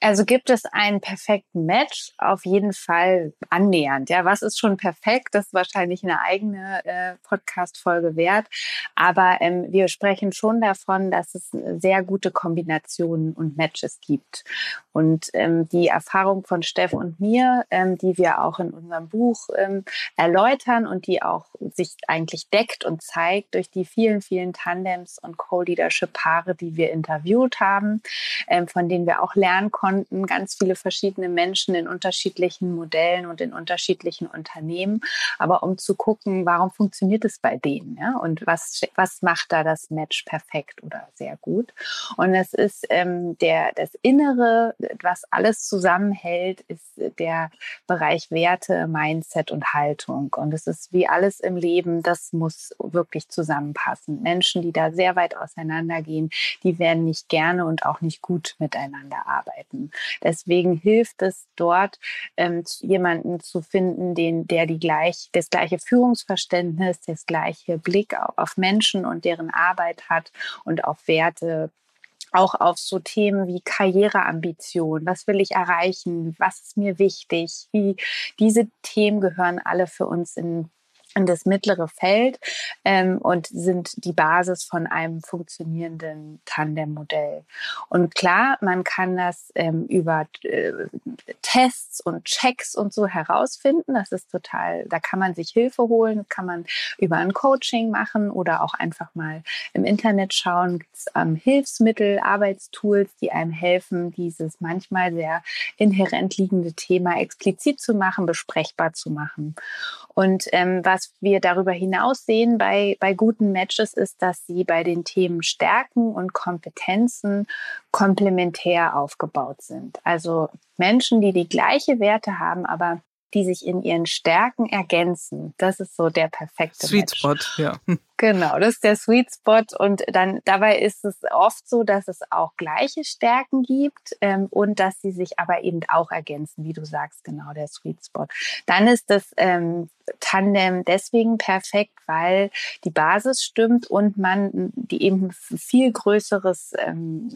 Also gibt es einen perfekten Match? Auf jeden Fall annähernd. Ja, was ist schon perfekt? Das ist wahrscheinlich eine eigene äh, Podcast-Folge wert. Aber ähm, wir sprechen schon davon, dass es sehr gute Kombinationen und Matches gibt. Und ähm, die Erfahrung von Steff und mir, ähm, die wir auch in unserem Buch ähm, erläutern und die auch sich eigentlich deckt und zeigt durch die vielen, vielen Tandems und Co-Leadership-Paare, die wir interviewt haben, ähm, von denen wir auch lernen konnten, konnten ganz viele verschiedene Menschen in unterschiedlichen Modellen und in unterschiedlichen Unternehmen, aber um zu gucken, warum funktioniert es bei denen ja? und was, was macht da das Match perfekt oder sehr gut. Und es ist ähm, der, das Innere, was alles zusammenhält, ist der Bereich Werte, Mindset und Haltung. Und es ist wie alles im Leben, das muss wirklich zusammenpassen. Menschen, die da sehr weit auseinandergehen, die werden nicht gerne und auch nicht gut miteinander arbeiten finden. Deswegen hilft es dort, ähm, jemanden zu finden, den, der die gleich, das gleiche Führungsverständnis, das gleiche Blick auf Menschen und deren Arbeit hat und auf Werte, auch auf so Themen wie Karriereambition, was will ich erreichen, was ist mir wichtig, wie diese Themen gehören alle für uns in in das mittlere Feld ähm, und sind die Basis von einem funktionierenden Tandem-Modell. Und klar, man kann das ähm, über äh, Tests und Checks und so herausfinden. Das ist total, da kann man sich Hilfe holen, kann man über ein Coaching machen oder auch einfach mal im Internet schauen. Gibt es ähm, Hilfsmittel, Arbeitstools, die einem helfen, dieses manchmal sehr inhärent liegende Thema explizit zu machen, besprechbar zu machen. Und ähm, was wir darüber hinaus sehen bei, bei guten Matches ist, dass sie bei den Themen Stärken und Kompetenzen komplementär aufgebaut sind. Also Menschen, die die gleiche Werte haben, aber die sich in ihren Stärken ergänzen. Das ist so der perfekte Sweet Match. Spot, ja. Genau, das ist der Sweet Spot und dann dabei ist es oft so, dass es auch gleiche Stärken gibt ähm, und dass sie sich aber eben auch ergänzen, wie du sagst, genau der Sweet Spot. Dann ist das ähm, Tandem deswegen perfekt, weil die Basis stimmt und man die eben viel größeres ähm,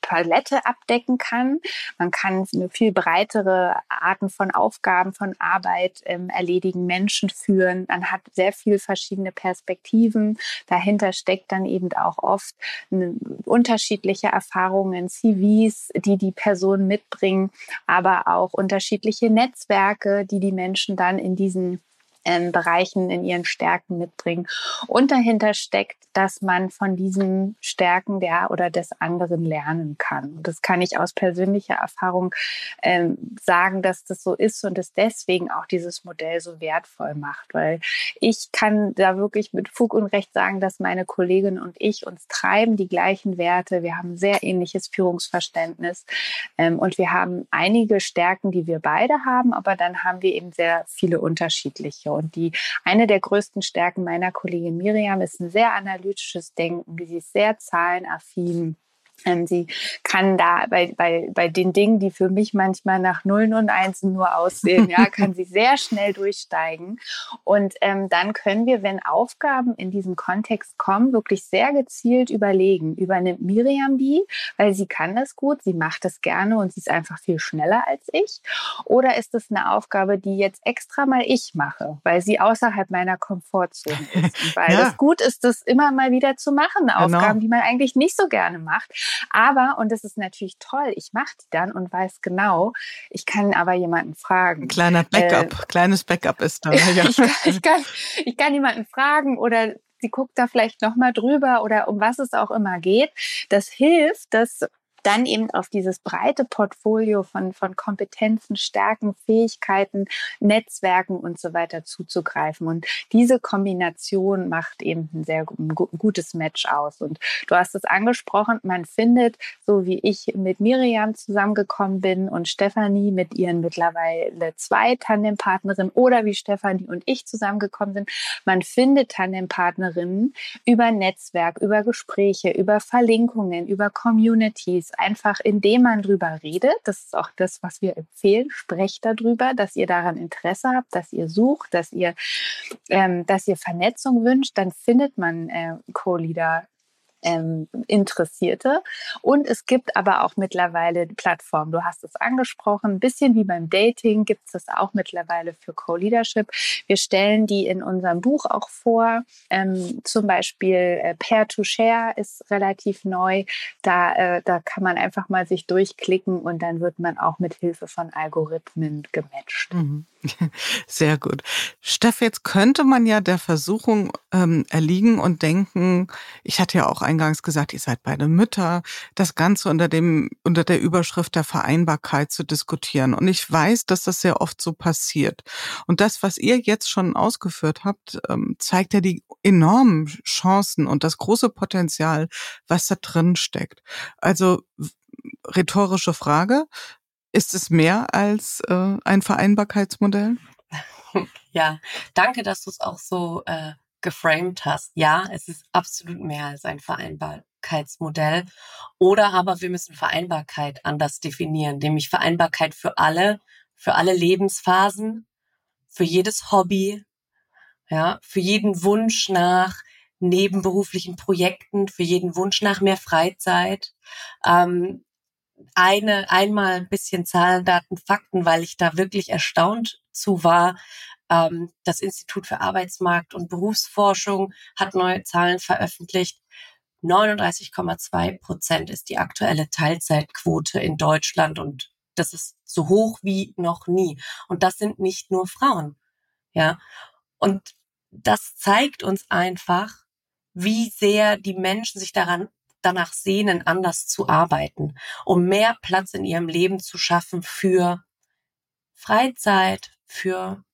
Palette abdecken kann. Man kann eine viel breitere Arten von Aufgaben, von Arbeit ähm, erledigen, Menschen führen. Man hat sehr viel verschiedene Perspektiven. Dahinter steckt dann eben auch oft eine, unterschiedliche Erfahrungen, CVs, die die Personen mitbringen, aber auch unterschiedliche Netzwerke, die die Menschen dann in diesen ähm, Bereichen in ihren Stärken mitbringen. Und dahinter steckt, dass man von diesen Stärken der oder des anderen lernen kann. Und das kann ich aus persönlicher Erfahrung ähm, sagen, dass das so ist und es deswegen auch dieses Modell so wertvoll macht, weil ich kann da wirklich mit Fug und Recht sagen, dass meine Kollegin und ich uns treiben die gleichen Werte. Wir haben sehr ähnliches Führungsverständnis ähm, und wir haben einige Stärken, die wir beide haben, aber dann haben wir eben sehr viele unterschiedliche. Und die eine der größten Stärken meiner Kollegin Miriam ist ein sehr analytisches Denken. Sie ist sehr zahlenaffin. Ähm, sie kann da bei, bei, bei den Dingen, die für mich manchmal nach Nullen und Einsen nur aussehen, ja, kann sie sehr schnell durchsteigen. Und ähm, dann können wir, wenn Aufgaben in diesem Kontext kommen, wirklich sehr gezielt überlegen. Übernimmt Miriam die, weil sie kann das gut, sie macht das gerne und sie ist einfach viel schneller als ich? Oder ist es eine Aufgabe, die jetzt extra mal ich mache, weil sie außerhalb meiner Komfortzone ist? Und weil ja. es gut ist, das immer mal wieder zu machen, genau. Aufgaben, die man eigentlich nicht so gerne macht. Aber, und das ist natürlich toll, ich mache die dann und weiß genau, ich kann aber jemanden fragen. Ein kleiner Backup, äh, kleines Backup ist da. Ja. ich, kann, ich, kann, ich kann jemanden fragen oder sie guckt da vielleicht nochmal drüber oder um was es auch immer geht. Das hilft, dass dann eben auf dieses breite Portfolio von, von Kompetenzen, Stärken, Fähigkeiten, Netzwerken und so weiter zuzugreifen. Und diese Kombination macht eben ein sehr gutes Match aus. Und du hast es angesprochen, man findet, so wie ich mit Miriam zusammengekommen bin und Stefanie mit ihren mittlerweile zwei Tandempartnerinnen oder wie Stefanie und ich zusammengekommen sind, man findet Tandempartnerinnen über Netzwerk, über Gespräche, über Verlinkungen, über Communities, einfach, indem man drüber redet. Das ist auch das, was wir empfehlen. Sprecht darüber, dass ihr daran Interesse habt, dass ihr sucht, dass ihr, ähm, dass ihr Vernetzung wünscht. Dann findet man äh, Co-Leader ähm, Interessierte. Und es gibt aber auch mittlerweile Plattformen. Du hast es angesprochen, ein bisschen wie beim Dating gibt es das auch mittlerweile für Co-Leadership. Wir stellen die in unserem Buch auch vor. Ähm, zum Beispiel äh, Pair-to-Share ist relativ neu. Da, äh, da kann man einfach mal sich durchklicken und dann wird man auch mit Hilfe von Algorithmen gematcht. Mhm. Sehr gut. Steff, jetzt könnte man ja der Versuchung ähm, erliegen und denken, ich hatte ja auch eingangs gesagt, ihr seid beide Mütter, das Ganze unter dem, unter der Überschrift der Vereinbarkeit zu diskutieren. Und ich weiß, dass das sehr oft so passiert. Und das, was ihr jetzt schon ausgeführt habt, ähm, zeigt ja die enormen Chancen und das große Potenzial, was da drin steckt. Also rhetorische Frage. Ist es mehr als äh, ein Vereinbarkeitsmodell? Ja, danke, dass du es auch so äh, geframed hast. Ja, es ist absolut mehr als ein Vereinbarkeitsmodell. Oder aber wir müssen Vereinbarkeit anders definieren, nämlich Vereinbarkeit für alle, für alle Lebensphasen, für jedes Hobby, ja, für jeden Wunsch nach nebenberuflichen Projekten, für jeden Wunsch nach mehr Freizeit. Ähm, eine einmal ein bisschen Zahlen, Daten, Fakten, weil ich da wirklich erstaunt zu war. Ähm, das Institut für Arbeitsmarkt und Berufsforschung hat neue Zahlen veröffentlicht. 39,2 Prozent ist die aktuelle Teilzeitquote in Deutschland und das ist so hoch wie noch nie. Und das sind nicht nur Frauen. Ja. Und das zeigt uns einfach, wie sehr die Menschen sich daran danach sehnen, anders zu arbeiten, um mehr Platz in ihrem Leben zu schaffen für Freizeit, für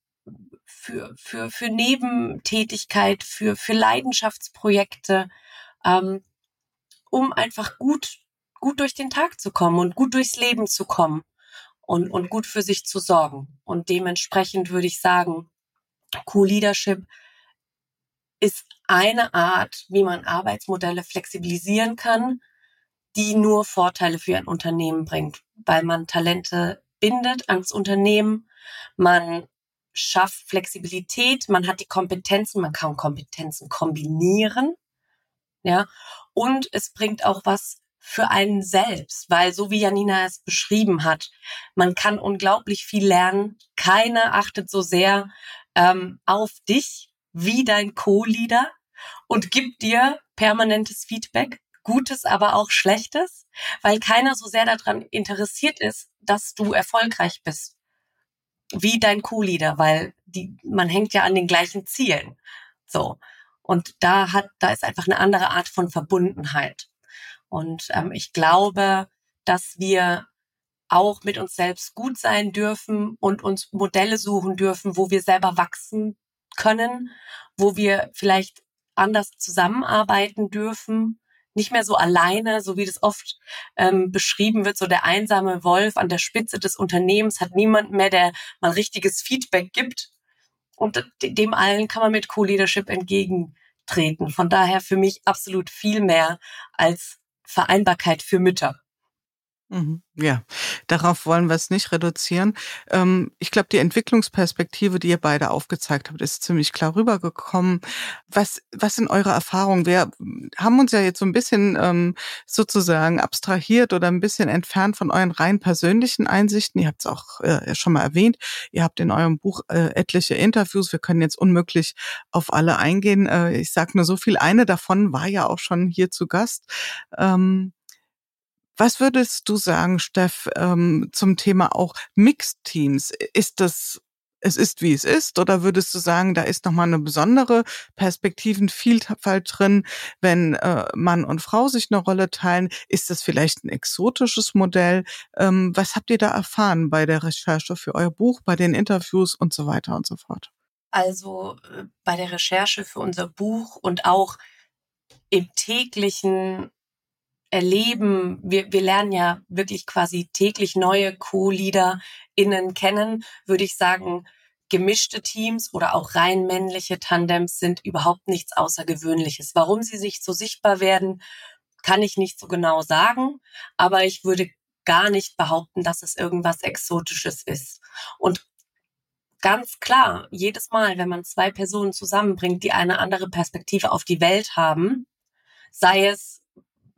für, für, für Nebentätigkeit, für, für Leidenschaftsprojekte, ähm, um einfach gut, gut durch den Tag zu kommen und gut durchs Leben zu kommen und, und gut für sich zu sorgen. Und dementsprechend würde ich sagen, Co-Leadership ist eine Art, wie man Arbeitsmodelle flexibilisieren kann, die nur Vorteile für ein Unternehmen bringt, weil man Talente bindet ans Unternehmen, man schafft Flexibilität, man hat die Kompetenzen, man kann Kompetenzen kombinieren, ja, und es bringt auch was für einen selbst, weil so wie Janina es beschrieben hat, man kann unglaublich viel lernen. Keiner achtet so sehr ähm, auf dich wie dein Co-Leader und gibt dir permanentes Feedback, Gutes, aber auch Schlechtes, weil keiner so sehr daran interessiert ist, dass du erfolgreich bist wie dein Co-Leader, weil die, man hängt ja an den gleichen Zielen. So. Und da hat, da ist einfach eine andere Art von Verbundenheit. Und ähm, ich glaube, dass wir auch mit uns selbst gut sein dürfen und uns Modelle suchen dürfen, wo wir selber wachsen können, wo wir vielleicht anders zusammenarbeiten dürfen, nicht mehr so alleine, so wie das oft ähm, beschrieben wird, so der einsame Wolf an der Spitze des Unternehmens hat niemand mehr, der mal richtiges Feedback gibt. Und dem allen kann man mit Co-Leadership entgegentreten. Von daher für mich absolut viel mehr als Vereinbarkeit für Mütter. Mhm. Ja, darauf wollen wir es nicht reduzieren. Ähm, ich glaube, die Entwicklungsperspektive, die ihr beide aufgezeigt habt, ist ziemlich klar rübergekommen. Was, was sind eure Erfahrungen? Wir haben uns ja jetzt so ein bisschen ähm, sozusagen abstrahiert oder ein bisschen entfernt von euren rein persönlichen Einsichten. Ihr habt es auch äh, schon mal erwähnt. Ihr habt in eurem Buch äh, etliche Interviews. Wir können jetzt unmöglich auf alle eingehen. Äh, ich sage nur so viel. Eine davon war ja auch schon hier zu Gast. Was würdest du sagen, Steff, ähm, zum Thema auch Mixed Teams? Ist das es ist, wie es ist? Oder würdest du sagen, da ist nochmal eine besondere Perspektivenvielfalt drin, wenn äh, Mann und Frau sich eine Rolle teilen? Ist das vielleicht ein exotisches Modell? Ähm, was habt ihr da erfahren bei der Recherche für euer Buch, bei den Interviews und so weiter und so fort? Also äh, bei der Recherche für unser Buch und auch im täglichen erleben, wir, wir lernen ja wirklich quasi täglich neue Co-Leader innen kennen, würde ich sagen, gemischte Teams oder auch rein männliche Tandems sind überhaupt nichts Außergewöhnliches. Warum sie sich so sichtbar werden, kann ich nicht so genau sagen, aber ich würde gar nicht behaupten, dass es irgendwas Exotisches ist. Und ganz klar, jedes Mal, wenn man zwei Personen zusammenbringt, die eine andere Perspektive auf die Welt haben, sei es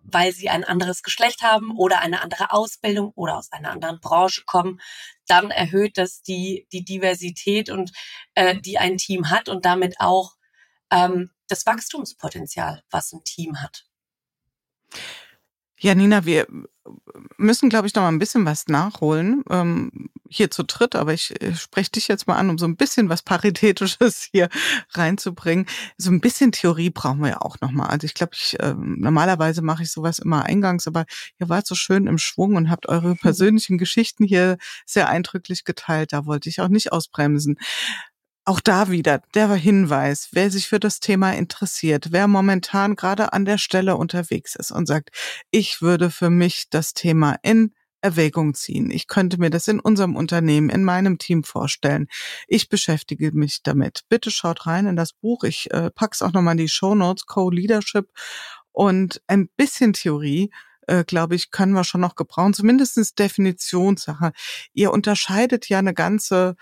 weil sie ein anderes Geschlecht haben oder eine andere Ausbildung oder aus einer anderen Branche kommen, dann erhöht das die, die Diversität und äh, die ein Team hat und damit auch ähm, das Wachstumspotenzial, was ein Team hat. Janina, wir müssen, glaube ich, noch mal ein bisschen was nachholen, ähm, hier zu dritt, aber ich, ich spreche dich jetzt mal an, um so ein bisschen was Paritätisches hier reinzubringen. So ein bisschen Theorie brauchen wir ja auch noch mal. Also ich glaube, ich, äh, normalerweise mache ich sowas immer eingangs, aber ihr wart so schön im Schwung und habt eure persönlichen Geschichten hier sehr eindrücklich geteilt. Da wollte ich auch nicht ausbremsen. Auch da wieder der Hinweis, wer sich für das Thema interessiert, wer momentan gerade an der Stelle unterwegs ist und sagt, ich würde für mich das Thema in Erwägung ziehen. Ich könnte mir das in unserem Unternehmen, in meinem Team vorstellen. Ich beschäftige mich damit. Bitte schaut rein in das Buch. Ich äh, pack's auch nochmal in die Show Notes, Co-Leadership und ein bisschen Theorie äh, glaube ich, können wir schon noch gebrauchen, zumindestens Definitionssache. Ihr unterscheidet ja eine ganze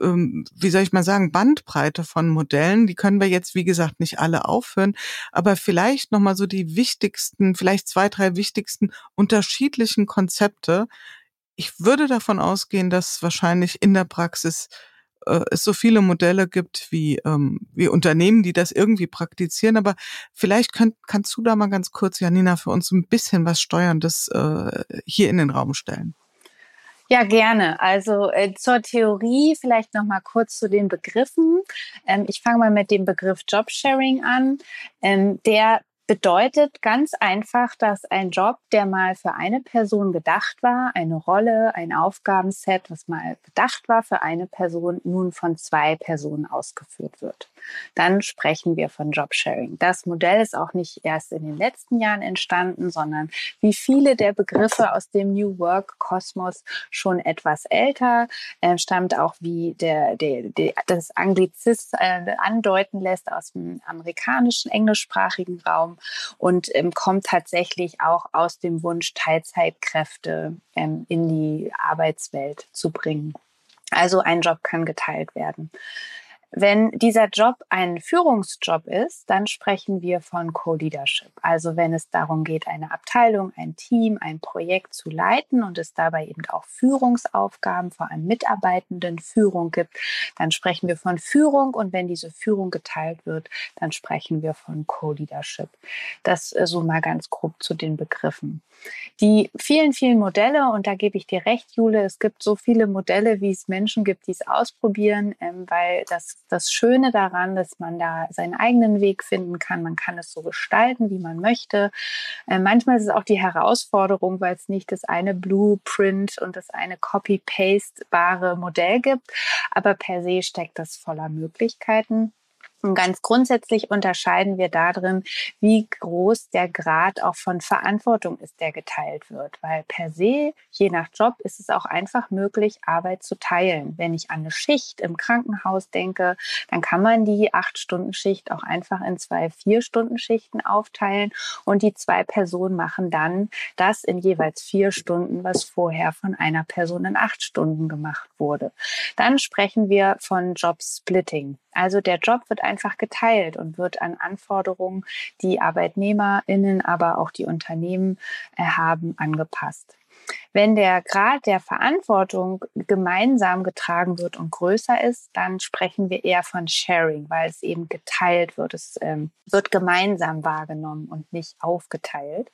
ähm, wie soll ich mal sagen, Bandbreite von Modellen. Die können wir jetzt, wie gesagt, nicht alle aufhören, aber vielleicht nochmal so die wichtigsten, vielleicht zwei, drei wichtigsten unterschiedlichen Konzepte. Ich würde davon ausgehen, dass wahrscheinlich in der Praxis äh, es so viele Modelle gibt wie, ähm, wie Unternehmen, die das irgendwie praktizieren. Aber vielleicht könnt, kannst du da mal ganz kurz, Janina, für uns ein bisschen was Steuerndes äh, hier in den Raum stellen. Ja, gerne. Also äh, zur Theorie vielleicht noch mal kurz zu den Begriffen. Ähm, ich fange mal mit dem Begriff Jobsharing an. Ähm, der bedeutet ganz einfach, dass ein Job, der mal für eine Person gedacht war, eine Rolle, ein Aufgabenset, was mal gedacht war für eine Person, nun von zwei Personen ausgeführt wird. Dann sprechen wir von Jobsharing. Das Modell ist auch nicht erst in den letzten Jahren entstanden, sondern wie viele der Begriffe aus dem New Work Kosmos schon etwas älter, äh, stammt auch wie der, der, der das Anglizist äh, andeuten lässt aus dem amerikanischen englischsprachigen Raum und ähm, kommt tatsächlich auch aus dem Wunsch, Teilzeitkräfte ähm, in die Arbeitswelt zu bringen. Also ein Job kann geteilt werden. Wenn dieser Job ein Führungsjob ist, dann sprechen wir von Co-Leadership. Also wenn es darum geht, eine Abteilung, ein Team, ein Projekt zu leiten und es dabei eben auch Führungsaufgaben, vor allem Mitarbeitenden Führung gibt, dann sprechen wir von Führung und wenn diese Führung geteilt wird, dann sprechen wir von Co-Leadership. Das äh, so mal ganz grob zu den Begriffen. Die vielen, vielen Modelle, und da gebe ich dir recht, Jule, es gibt so viele Modelle, wie es Menschen gibt, die es ausprobieren, ähm, weil das das Schöne daran, dass man da seinen eigenen Weg finden kann. Man kann es so gestalten, wie man möchte. Äh, manchmal ist es auch die Herausforderung, weil es nicht das eine Blueprint und das eine Copy-Paste-bare Modell gibt. Aber per se steckt das voller Möglichkeiten. Und ganz grundsätzlich unterscheiden wir darin, wie groß der Grad auch von Verantwortung ist, der geteilt wird. Weil per se, je nach Job, ist es auch einfach möglich, Arbeit zu teilen. Wenn ich an eine Schicht im Krankenhaus denke, dann kann man die Acht-Stunden-Schicht auch einfach in zwei Vier-Stunden-Schichten aufteilen. Und die zwei Personen machen dann das in jeweils vier Stunden, was vorher von einer Person in acht Stunden gemacht wurde. Dann sprechen wir von Job-Splitting. Also der Job wird einfach geteilt und wird an Anforderungen, die ArbeitnehmerInnen, aber auch die Unternehmen äh, haben, angepasst. Wenn der Grad der Verantwortung gemeinsam getragen wird und größer ist, dann sprechen wir eher von Sharing, weil es eben geteilt wird. Es ähm, wird gemeinsam wahrgenommen und nicht aufgeteilt.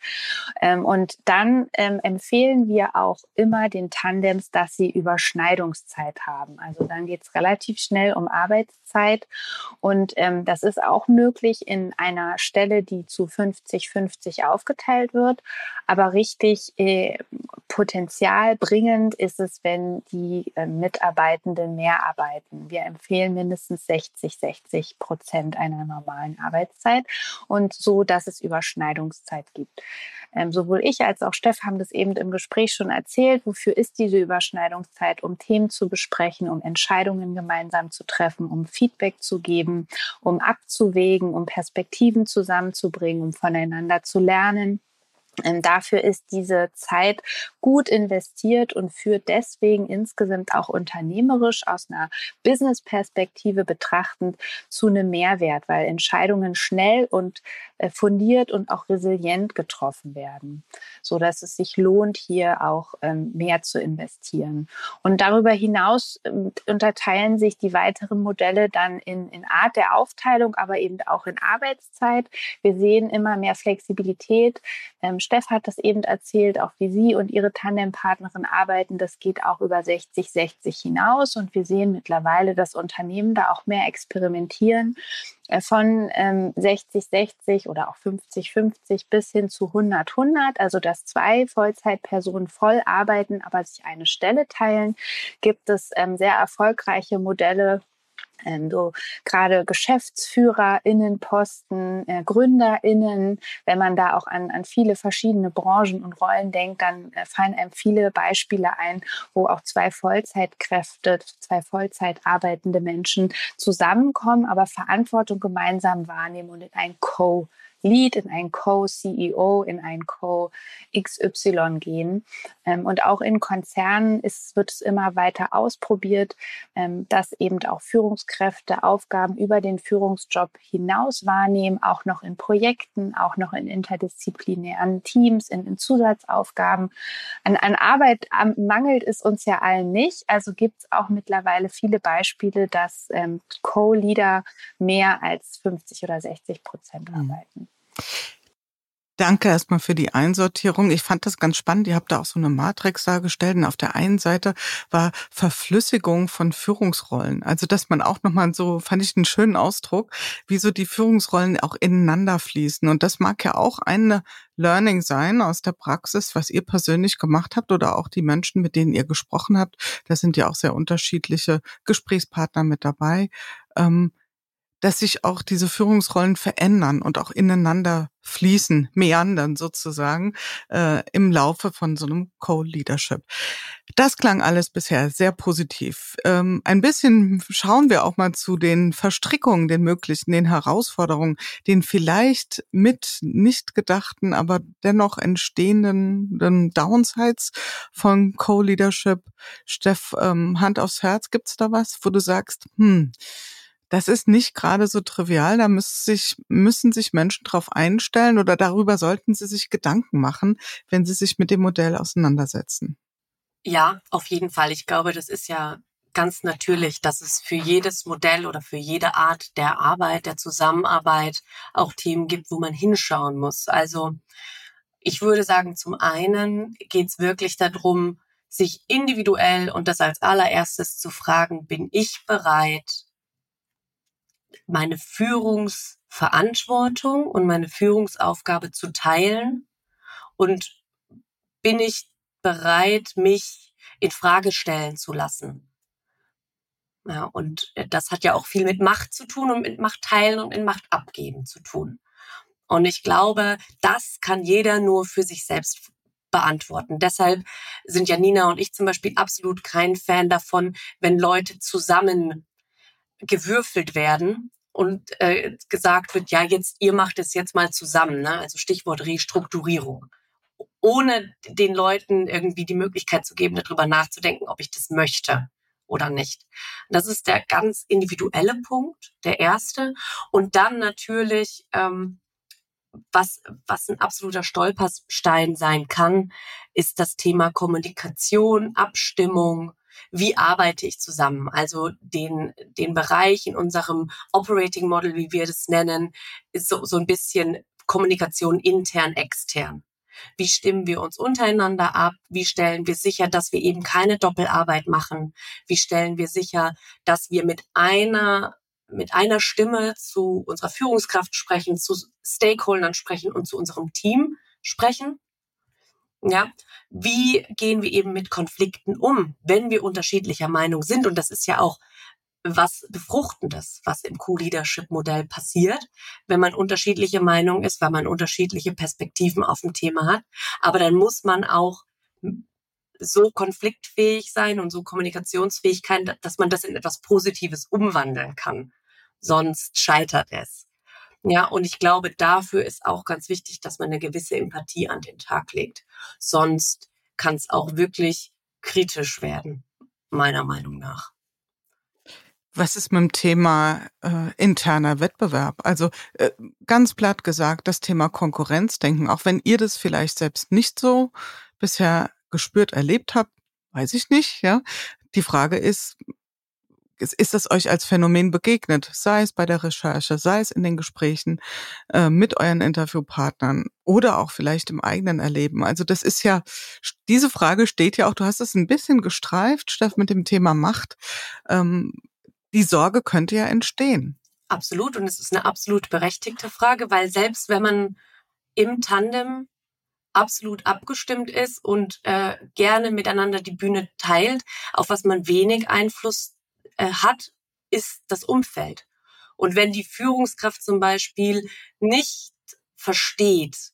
Ähm, und dann ähm, empfehlen wir auch immer den Tandems, dass sie Überschneidungszeit haben. Also dann geht es relativ schnell um Arbeitszeit. Und ähm, das ist auch möglich in einer Stelle, die zu 50-50 aufgeteilt wird. Aber richtig äh, potenzialbringend ist es, wenn die äh, Mitarbeitenden mehr arbeiten. Wir empfehlen mindestens 60, 60 Prozent einer normalen Arbeitszeit und so, dass es Überschneidungszeit gibt. Ähm, sowohl ich als auch Steff haben das eben im Gespräch schon erzählt. Wofür ist diese Überschneidungszeit? Um Themen zu besprechen, um Entscheidungen gemeinsam zu treffen, um Feedback zu geben, um abzuwägen, um Perspektiven zusammenzubringen, um voneinander zu lernen. Ähm, dafür ist diese Zeit gut investiert und führt deswegen insgesamt auch unternehmerisch aus einer Business-Perspektive betrachtend zu einem Mehrwert, weil Entscheidungen schnell und äh, fundiert und auch resilient getroffen werden, so dass es sich lohnt, hier auch ähm, mehr zu investieren. Und darüber hinaus ähm, unterteilen sich die weiteren Modelle dann in, in Art der Aufteilung, aber eben auch in Arbeitszeit. Wir sehen immer mehr Flexibilität Steff hat das eben erzählt, auch wie sie und ihre Tandempartnerin arbeiten. Das geht auch über 60-60 hinaus. Und wir sehen mittlerweile, dass Unternehmen da auch mehr experimentieren äh, von 60-60 ähm, oder auch 50-50 bis hin zu 100-100, also dass zwei Vollzeitpersonen voll arbeiten, aber sich eine Stelle teilen, gibt es ähm, sehr erfolgreiche Modelle ähm, so gerade GeschäftsführerInnenposten, äh, GründerInnen, wenn man da auch an, an viele verschiedene Branchen und Rollen denkt, dann äh, fallen einem viele Beispiele ein, wo auch zwei Vollzeitkräfte, zwei Vollzeit arbeitende Menschen zusammenkommen, aber Verantwortung gemeinsam wahrnehmen und in ein Co- Lead, in ein Co-CEO, in ein Co-XY gehen. Ähm, und auch in Konzernen ist, wird es immer weiter ausprobiert, ähm, dass eben auch Führungskräfte Aufgaben über den Führungsjob hinaus wahrnehmen, auch noch in Projekten, auch noch in interdisziplinären Teams, in, in Zusatzaufgaben. An, an Arbeit mangelt es uns ja allen nicht. Also gibt es auch mittlerweile viele Beispiele, dass ähm, Co-Leader mehr als 50 oder 60 Prozent mhm. arbeiten. Danke erstmal für die Einsortierung. Ich fand das ganz spannend. Ihr habt da auch so eine Matrix dargestellt. Und auf der einen Seite war Verflüssigung von Führungsrollen. Also, dass man auch nochmal so, fand ich einen schönen Ausdruck, wie so die Führungsrollen auch ineinander fließen. Und das mag ja auch eine Learning sein aus der Praxis, was ihr persönlich gemacht habt oder auch die Menschen, mit denen ihr gesprochen habt. Da sind ja auch sehr unterschiedliche Gesprächspartner mit dabei. Ähm, dass sich auch diese Führungsrollen verändern und auch ineinander fließen, meandern sozusagen äh, im Laufe von so einem Co-Leadership. Das klang alles bisher sehr positiv. Ähm, ein bisschen schauen wir auch mal zu den Verstrickungen, den möglichen, den Herausforderungen, den vielleicht mit nicht gedachten, aber dennoch entstehenden Downsides von Co-Leadership. Steff, ähm, Hand aufs Herz, gibt's da was, wo du sagst, hm, das ist nicht gerade so trivial. Da müssen sich, müssen sich Menschen drauf einstellen oder darüber sollten sie sich Gedanken machen, wenn sie sich mit dem Modell auseinandersetzen. Ja, auf jeden Fall. Ich glaube, das ist ja ganz natürlich, dass es für jedes Modell oder für jede Art der Arbeit, der Zusammenarbeit auch Themen gibt, wo man hinschauen muss. Also ich würde sagen, zum einen geht es wirklich darum, sich individuell und das als allererstes zu fragen, bin ich bereit, meine Führungsverantwortung und meine Führungsaufgabe zu teilen und bin ich bereit, mich in Frage stellen zu lassen. Ja, und das hat ja auch viel mit Macht zu tun und mit Macht teilen und in Macht abgeben zu tun. Und ich glaube, das kann jeder nur für sich selbst beantworten. Deshalb sind ja Nina und ich zum Beispiel absolut kein Fan davon, wenn Leute zusammen gewürfelt werden und äh, gesagt wird, ja, jetzt, ihr macht es jetzt mal zusammen, ne? also Stichwort Restrukturierung, ohne den Leuten irgendwie die Möglichkeit zu geben, darüber nachzudenken, ob ich das möchte oder nicht. Das ist der ganz individuelle Punkt, der erste. Und dann natürlich, ähm, was, was ein absoluter Stolperstein sein kann, ist das Thema Kommunikation, Abstimmung, wie arbeite ich zusammen? Also den, den Bereich in unserem Operating Model, wie wir das nennen, ist so, so ein bisschen Kommunikation intern, extern. Wie stimmen wir uns untereinander ab? Wie stellen wir sicher, dass wir eben keine Doppelarbeit machen? Wie stellen wir sicher, dass wir mit einer mit einer Stimme zu unserer Führungskraft sprechen, zu Stakeholdern sprechen und zu unserem Team sprechen? Ja, wie gehen wir eben mit Konflikten um, wenn wir unterschiedlicher Meinung sind? Und das ist ja auch was Befruchtendes, was im Co-Leadership-Modell passiert, wenn man unterschiedliche Meinungen ist, weil man unterschiedliche Perspektiven auf ein Thema hat. Aber dann muss man auch so konfliktfähig sein und so kommunikationsfähig sein, dass man das in etwas Positives umwandeln kann. Sonst scheitert es. Ja, und ich glaube, dafür ist auch ganz wichtig, dass man eine gewisse Empathie an den Tag legt. Sonst kann es auch wirklich kritisch werden, meiner Meinung nach. Was ist mit dem Thema äh, interner Wettbewerb? Also äh, ganz platt gesagt, das Thema Konkurrenzdenken, auch wenn ihr das vielleicht selbst nicht so bisher gespürt erlebt habt, weiß ich nicht, ja. Die Frage ist, ist das euch als Phänomen begegnet, sei es bei der Recherche, sei es in den Gesprächen äh, mit euren Interviewpartnern oder auch vielleicht im eigenen Erleben? Also das ist ja, diese Frage steht ja auch, du hast es ein bisschen gestreift, Steff, mit dem Thema Macht. Ähm, die Sorge könnte ja entstehen. Absolut. Und es ist eine absolut berechtigte Frage, weil selbst wenn man im Tandem absolut abgestimmt ist und äh, gerne miteinander die Bühne teilt, auf was man wenig Einfluss äh, hat, ist das Umfeld. Und wenn die Führungskraft zum Beispiel nicht versteht,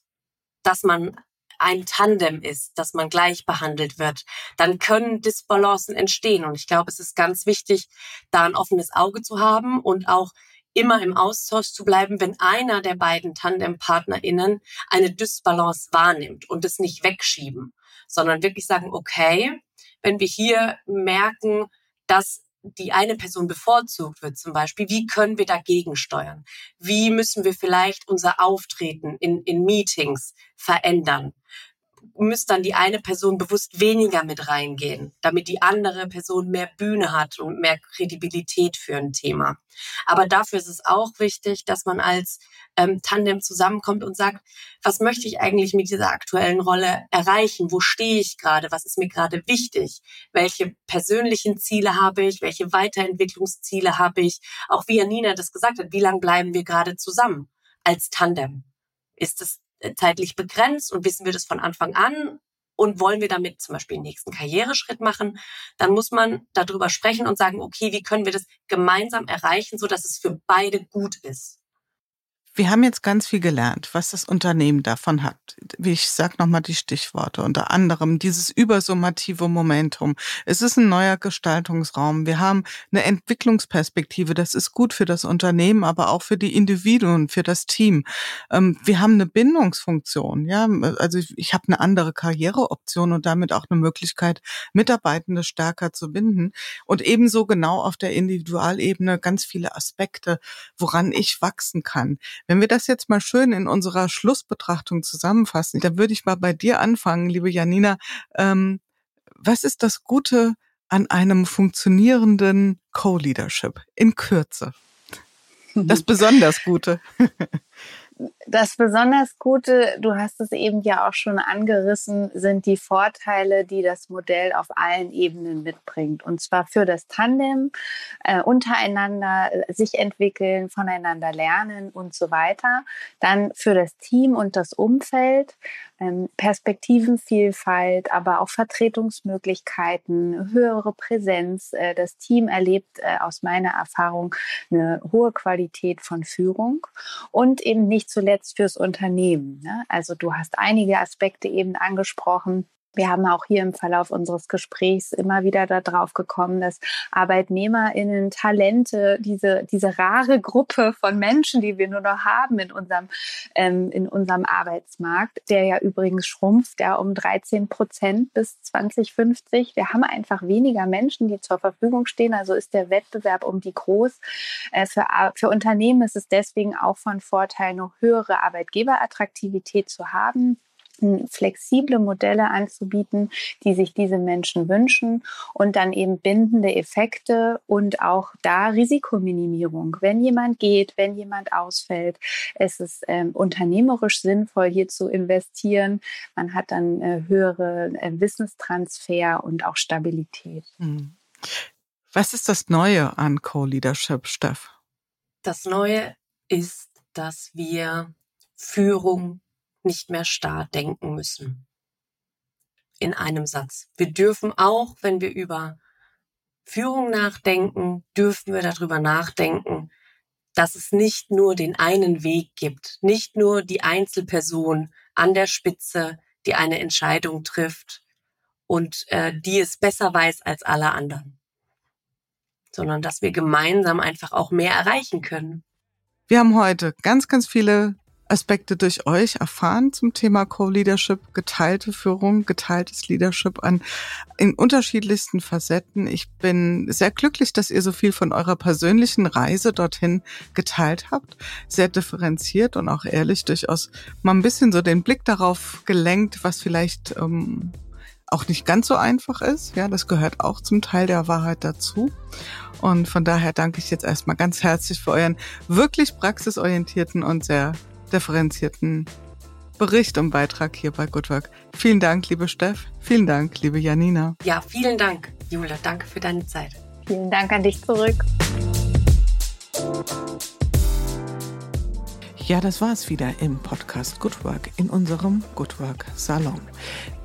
dass man ein Tandem ist, dass man gleich behandelt wird, dann können Disbalancen entstehen. Und ich glaube, es ist ganz wichtig, da ein offenes Auge zu haben und auch immer im Austausch zu bleiben, wenn einer der beiden TandempartnerInnen eine Dysbalance wahrnimmt und es nicht wegschieben, sondern wirklich sagen, okay, wenn wir hier merken, dass die eine Person bevorzugt wird zum Beispiel, wie können wir dagegen steuern? Wie müssen wir vielleicht unser Auftreten in, in Meetings verändern? Müsste dann die eine Person bewusst weniger mit reingehen, damit die andere Person mehr Bühne hat und mehr Kredibilität für ein Thema. Aber dafür ist es auch wichtig, dass man als ähm, Tandem zusammenkommt und sagt, was möchte ich eigentlich mit dieser aktuellen Rolle erreichen? Wo stehe ich gerade? Was ist mir gerade wichtig? Welche persönlichen Ziele habe ich? Welche Weiterentwicklungsziele habe ich? Auch wie Janina das gesagt hat, wie lange bleiben wir gerade zusammen als Tandem? Ist es zeitlich begrenzt und wissen wir das von Anfang an? und wollen wir damit zum Beispiel den nächsten Karriereschritt machen, dann muss man darüber sprechen und sagen, okay, wie können wir das gemeinsam erreichen, so dass es für beide gut ist. Wir haben jetzt ganz viel gelernt, was das Unternehmen davon hat. Wie ich sage nochmal die Stichworte, unter anderem dieses übersummative Momentum. Es ist ein neuer Gestaltungsraum. Wir haben eine Entwicklungsperspektive. Das ist gut für das Unternehmen, aber auch für die Individuen, für das Team. Ähm, wir haben eine Bindungsfunktion. Ja, also ich habe eine andere Karriereoption und damit auch eine Möglichkeit, Mitarbeitende stärker zu binden. Und ebenso genau auf der Individualebene ganz viele Aspekte, woran ich wachsen kann. Wenn wir das jetzt mal schön in unserer Schlussbetrachtung zusammenfassen, dann würde ich mal bei dir anfangen, liebe Janina. Ähm, was ist das Gute an einem funktionierenden Co-Leadership in Kürze? Das besonders Gute. Das besonders Gute, du hast es eben ja auch schon angerissen, sind die Vorteile, die das Modell auf allen Ebenen mitbringt. Und zwar für das Tandem, äh, untereinander äh, sich entwickeln, voneinander lernen und so weiter. Dann für das Team und das Umfeld, Perspektivenvielfalt, aber auch Vertretungsmöglichkeiten, höhere Präsenz. Äh, das Team erlebt äh, aus meiner Erfahrung eine hohe Qualität von Führung und eben nicht zuletzt fürs Unternehmen. Ne? Also du hast einige Aspekte eben angesprochen wir haben auch hier im Verlauf unseres Gesprächs immer wieder darauf gekommen, dass ArbeitnehmerInnen Talente, diese, diese rare Gruppe von Menschen, die wir nur noch haben in unserem, ähm, in unserem Arbeitsmarkt, der ja übrigens schrumpft, ja um 13 Prozent bis 2050. Wir haben einfach weniger Menschen, die zur Verfügung stehen. Also ist der Wettbewerb um die groß. Äh, für, für Unternehmen ist es deswegen auch von Vorteil, noch höhere Arbeitgeberattraktivität zu haben flexible Modelle anzubieten, die sich diese Menschen wünschen und dann eben bindende Effekte und auch da Risikominimierung. Wenn jemand geht, wenn jemand ausfällt, es ist ähm, unternehmerisch sinnvoll, hier zu investieren. Man hat dann äh, höhere äh, Wissenstransfer und auch Stabilität. Hm. Was ist das Neue an Co-Leadership, Steff? Das Neue ist, dass wir Führung nicht mehr starr denken müssen. In einem Satz. Wir dürfen auch, wenn wir über Führung nachdenken, dürfen wir darüber nachdenken, dass es nicht nur den einen Weg gibt, nicht nur die Einzelperson an der Spitze, die eine Entscheidung trifft und äh, die es besser weiß als alle anderen, sondern dass wir gemeinsam einfach auch mehr erreichen können. Wir haben heute ganz, ganz viele Aspekte durch euch erfahren zum Thema Co-Leadership, geteilte Führung, geteiltes Leadership an in unterschiedlichsten Facetten. Ich bin sehr glücklich, dass ihr so viel von eurer persönlichen Reise dorthin geteilt habt, sehr differenziert und auch ehrlich durchaus mal ein bisschen so den Blick darauf gelenkt, was vielleicht ähm, auch nicht ganz so einfach ist. Ja, das gehört auch zum Teil der Wahrheit dazu. Und von daher danke ich jetzt erstmal ganz herzlich für euren wirklich praxisorientierten und sehr differenzierten Bericht und Beitrag hier bei Good Work. Vielen Dank, liebe Steff. Vielen Dank, liebe Janina. Ja, vielen Dank, Jule. Danke für deine Zeit. Vielen Dank an dich zurück. Ja, das war es wieder im Podcast Good Work in unserem Good Work Salon.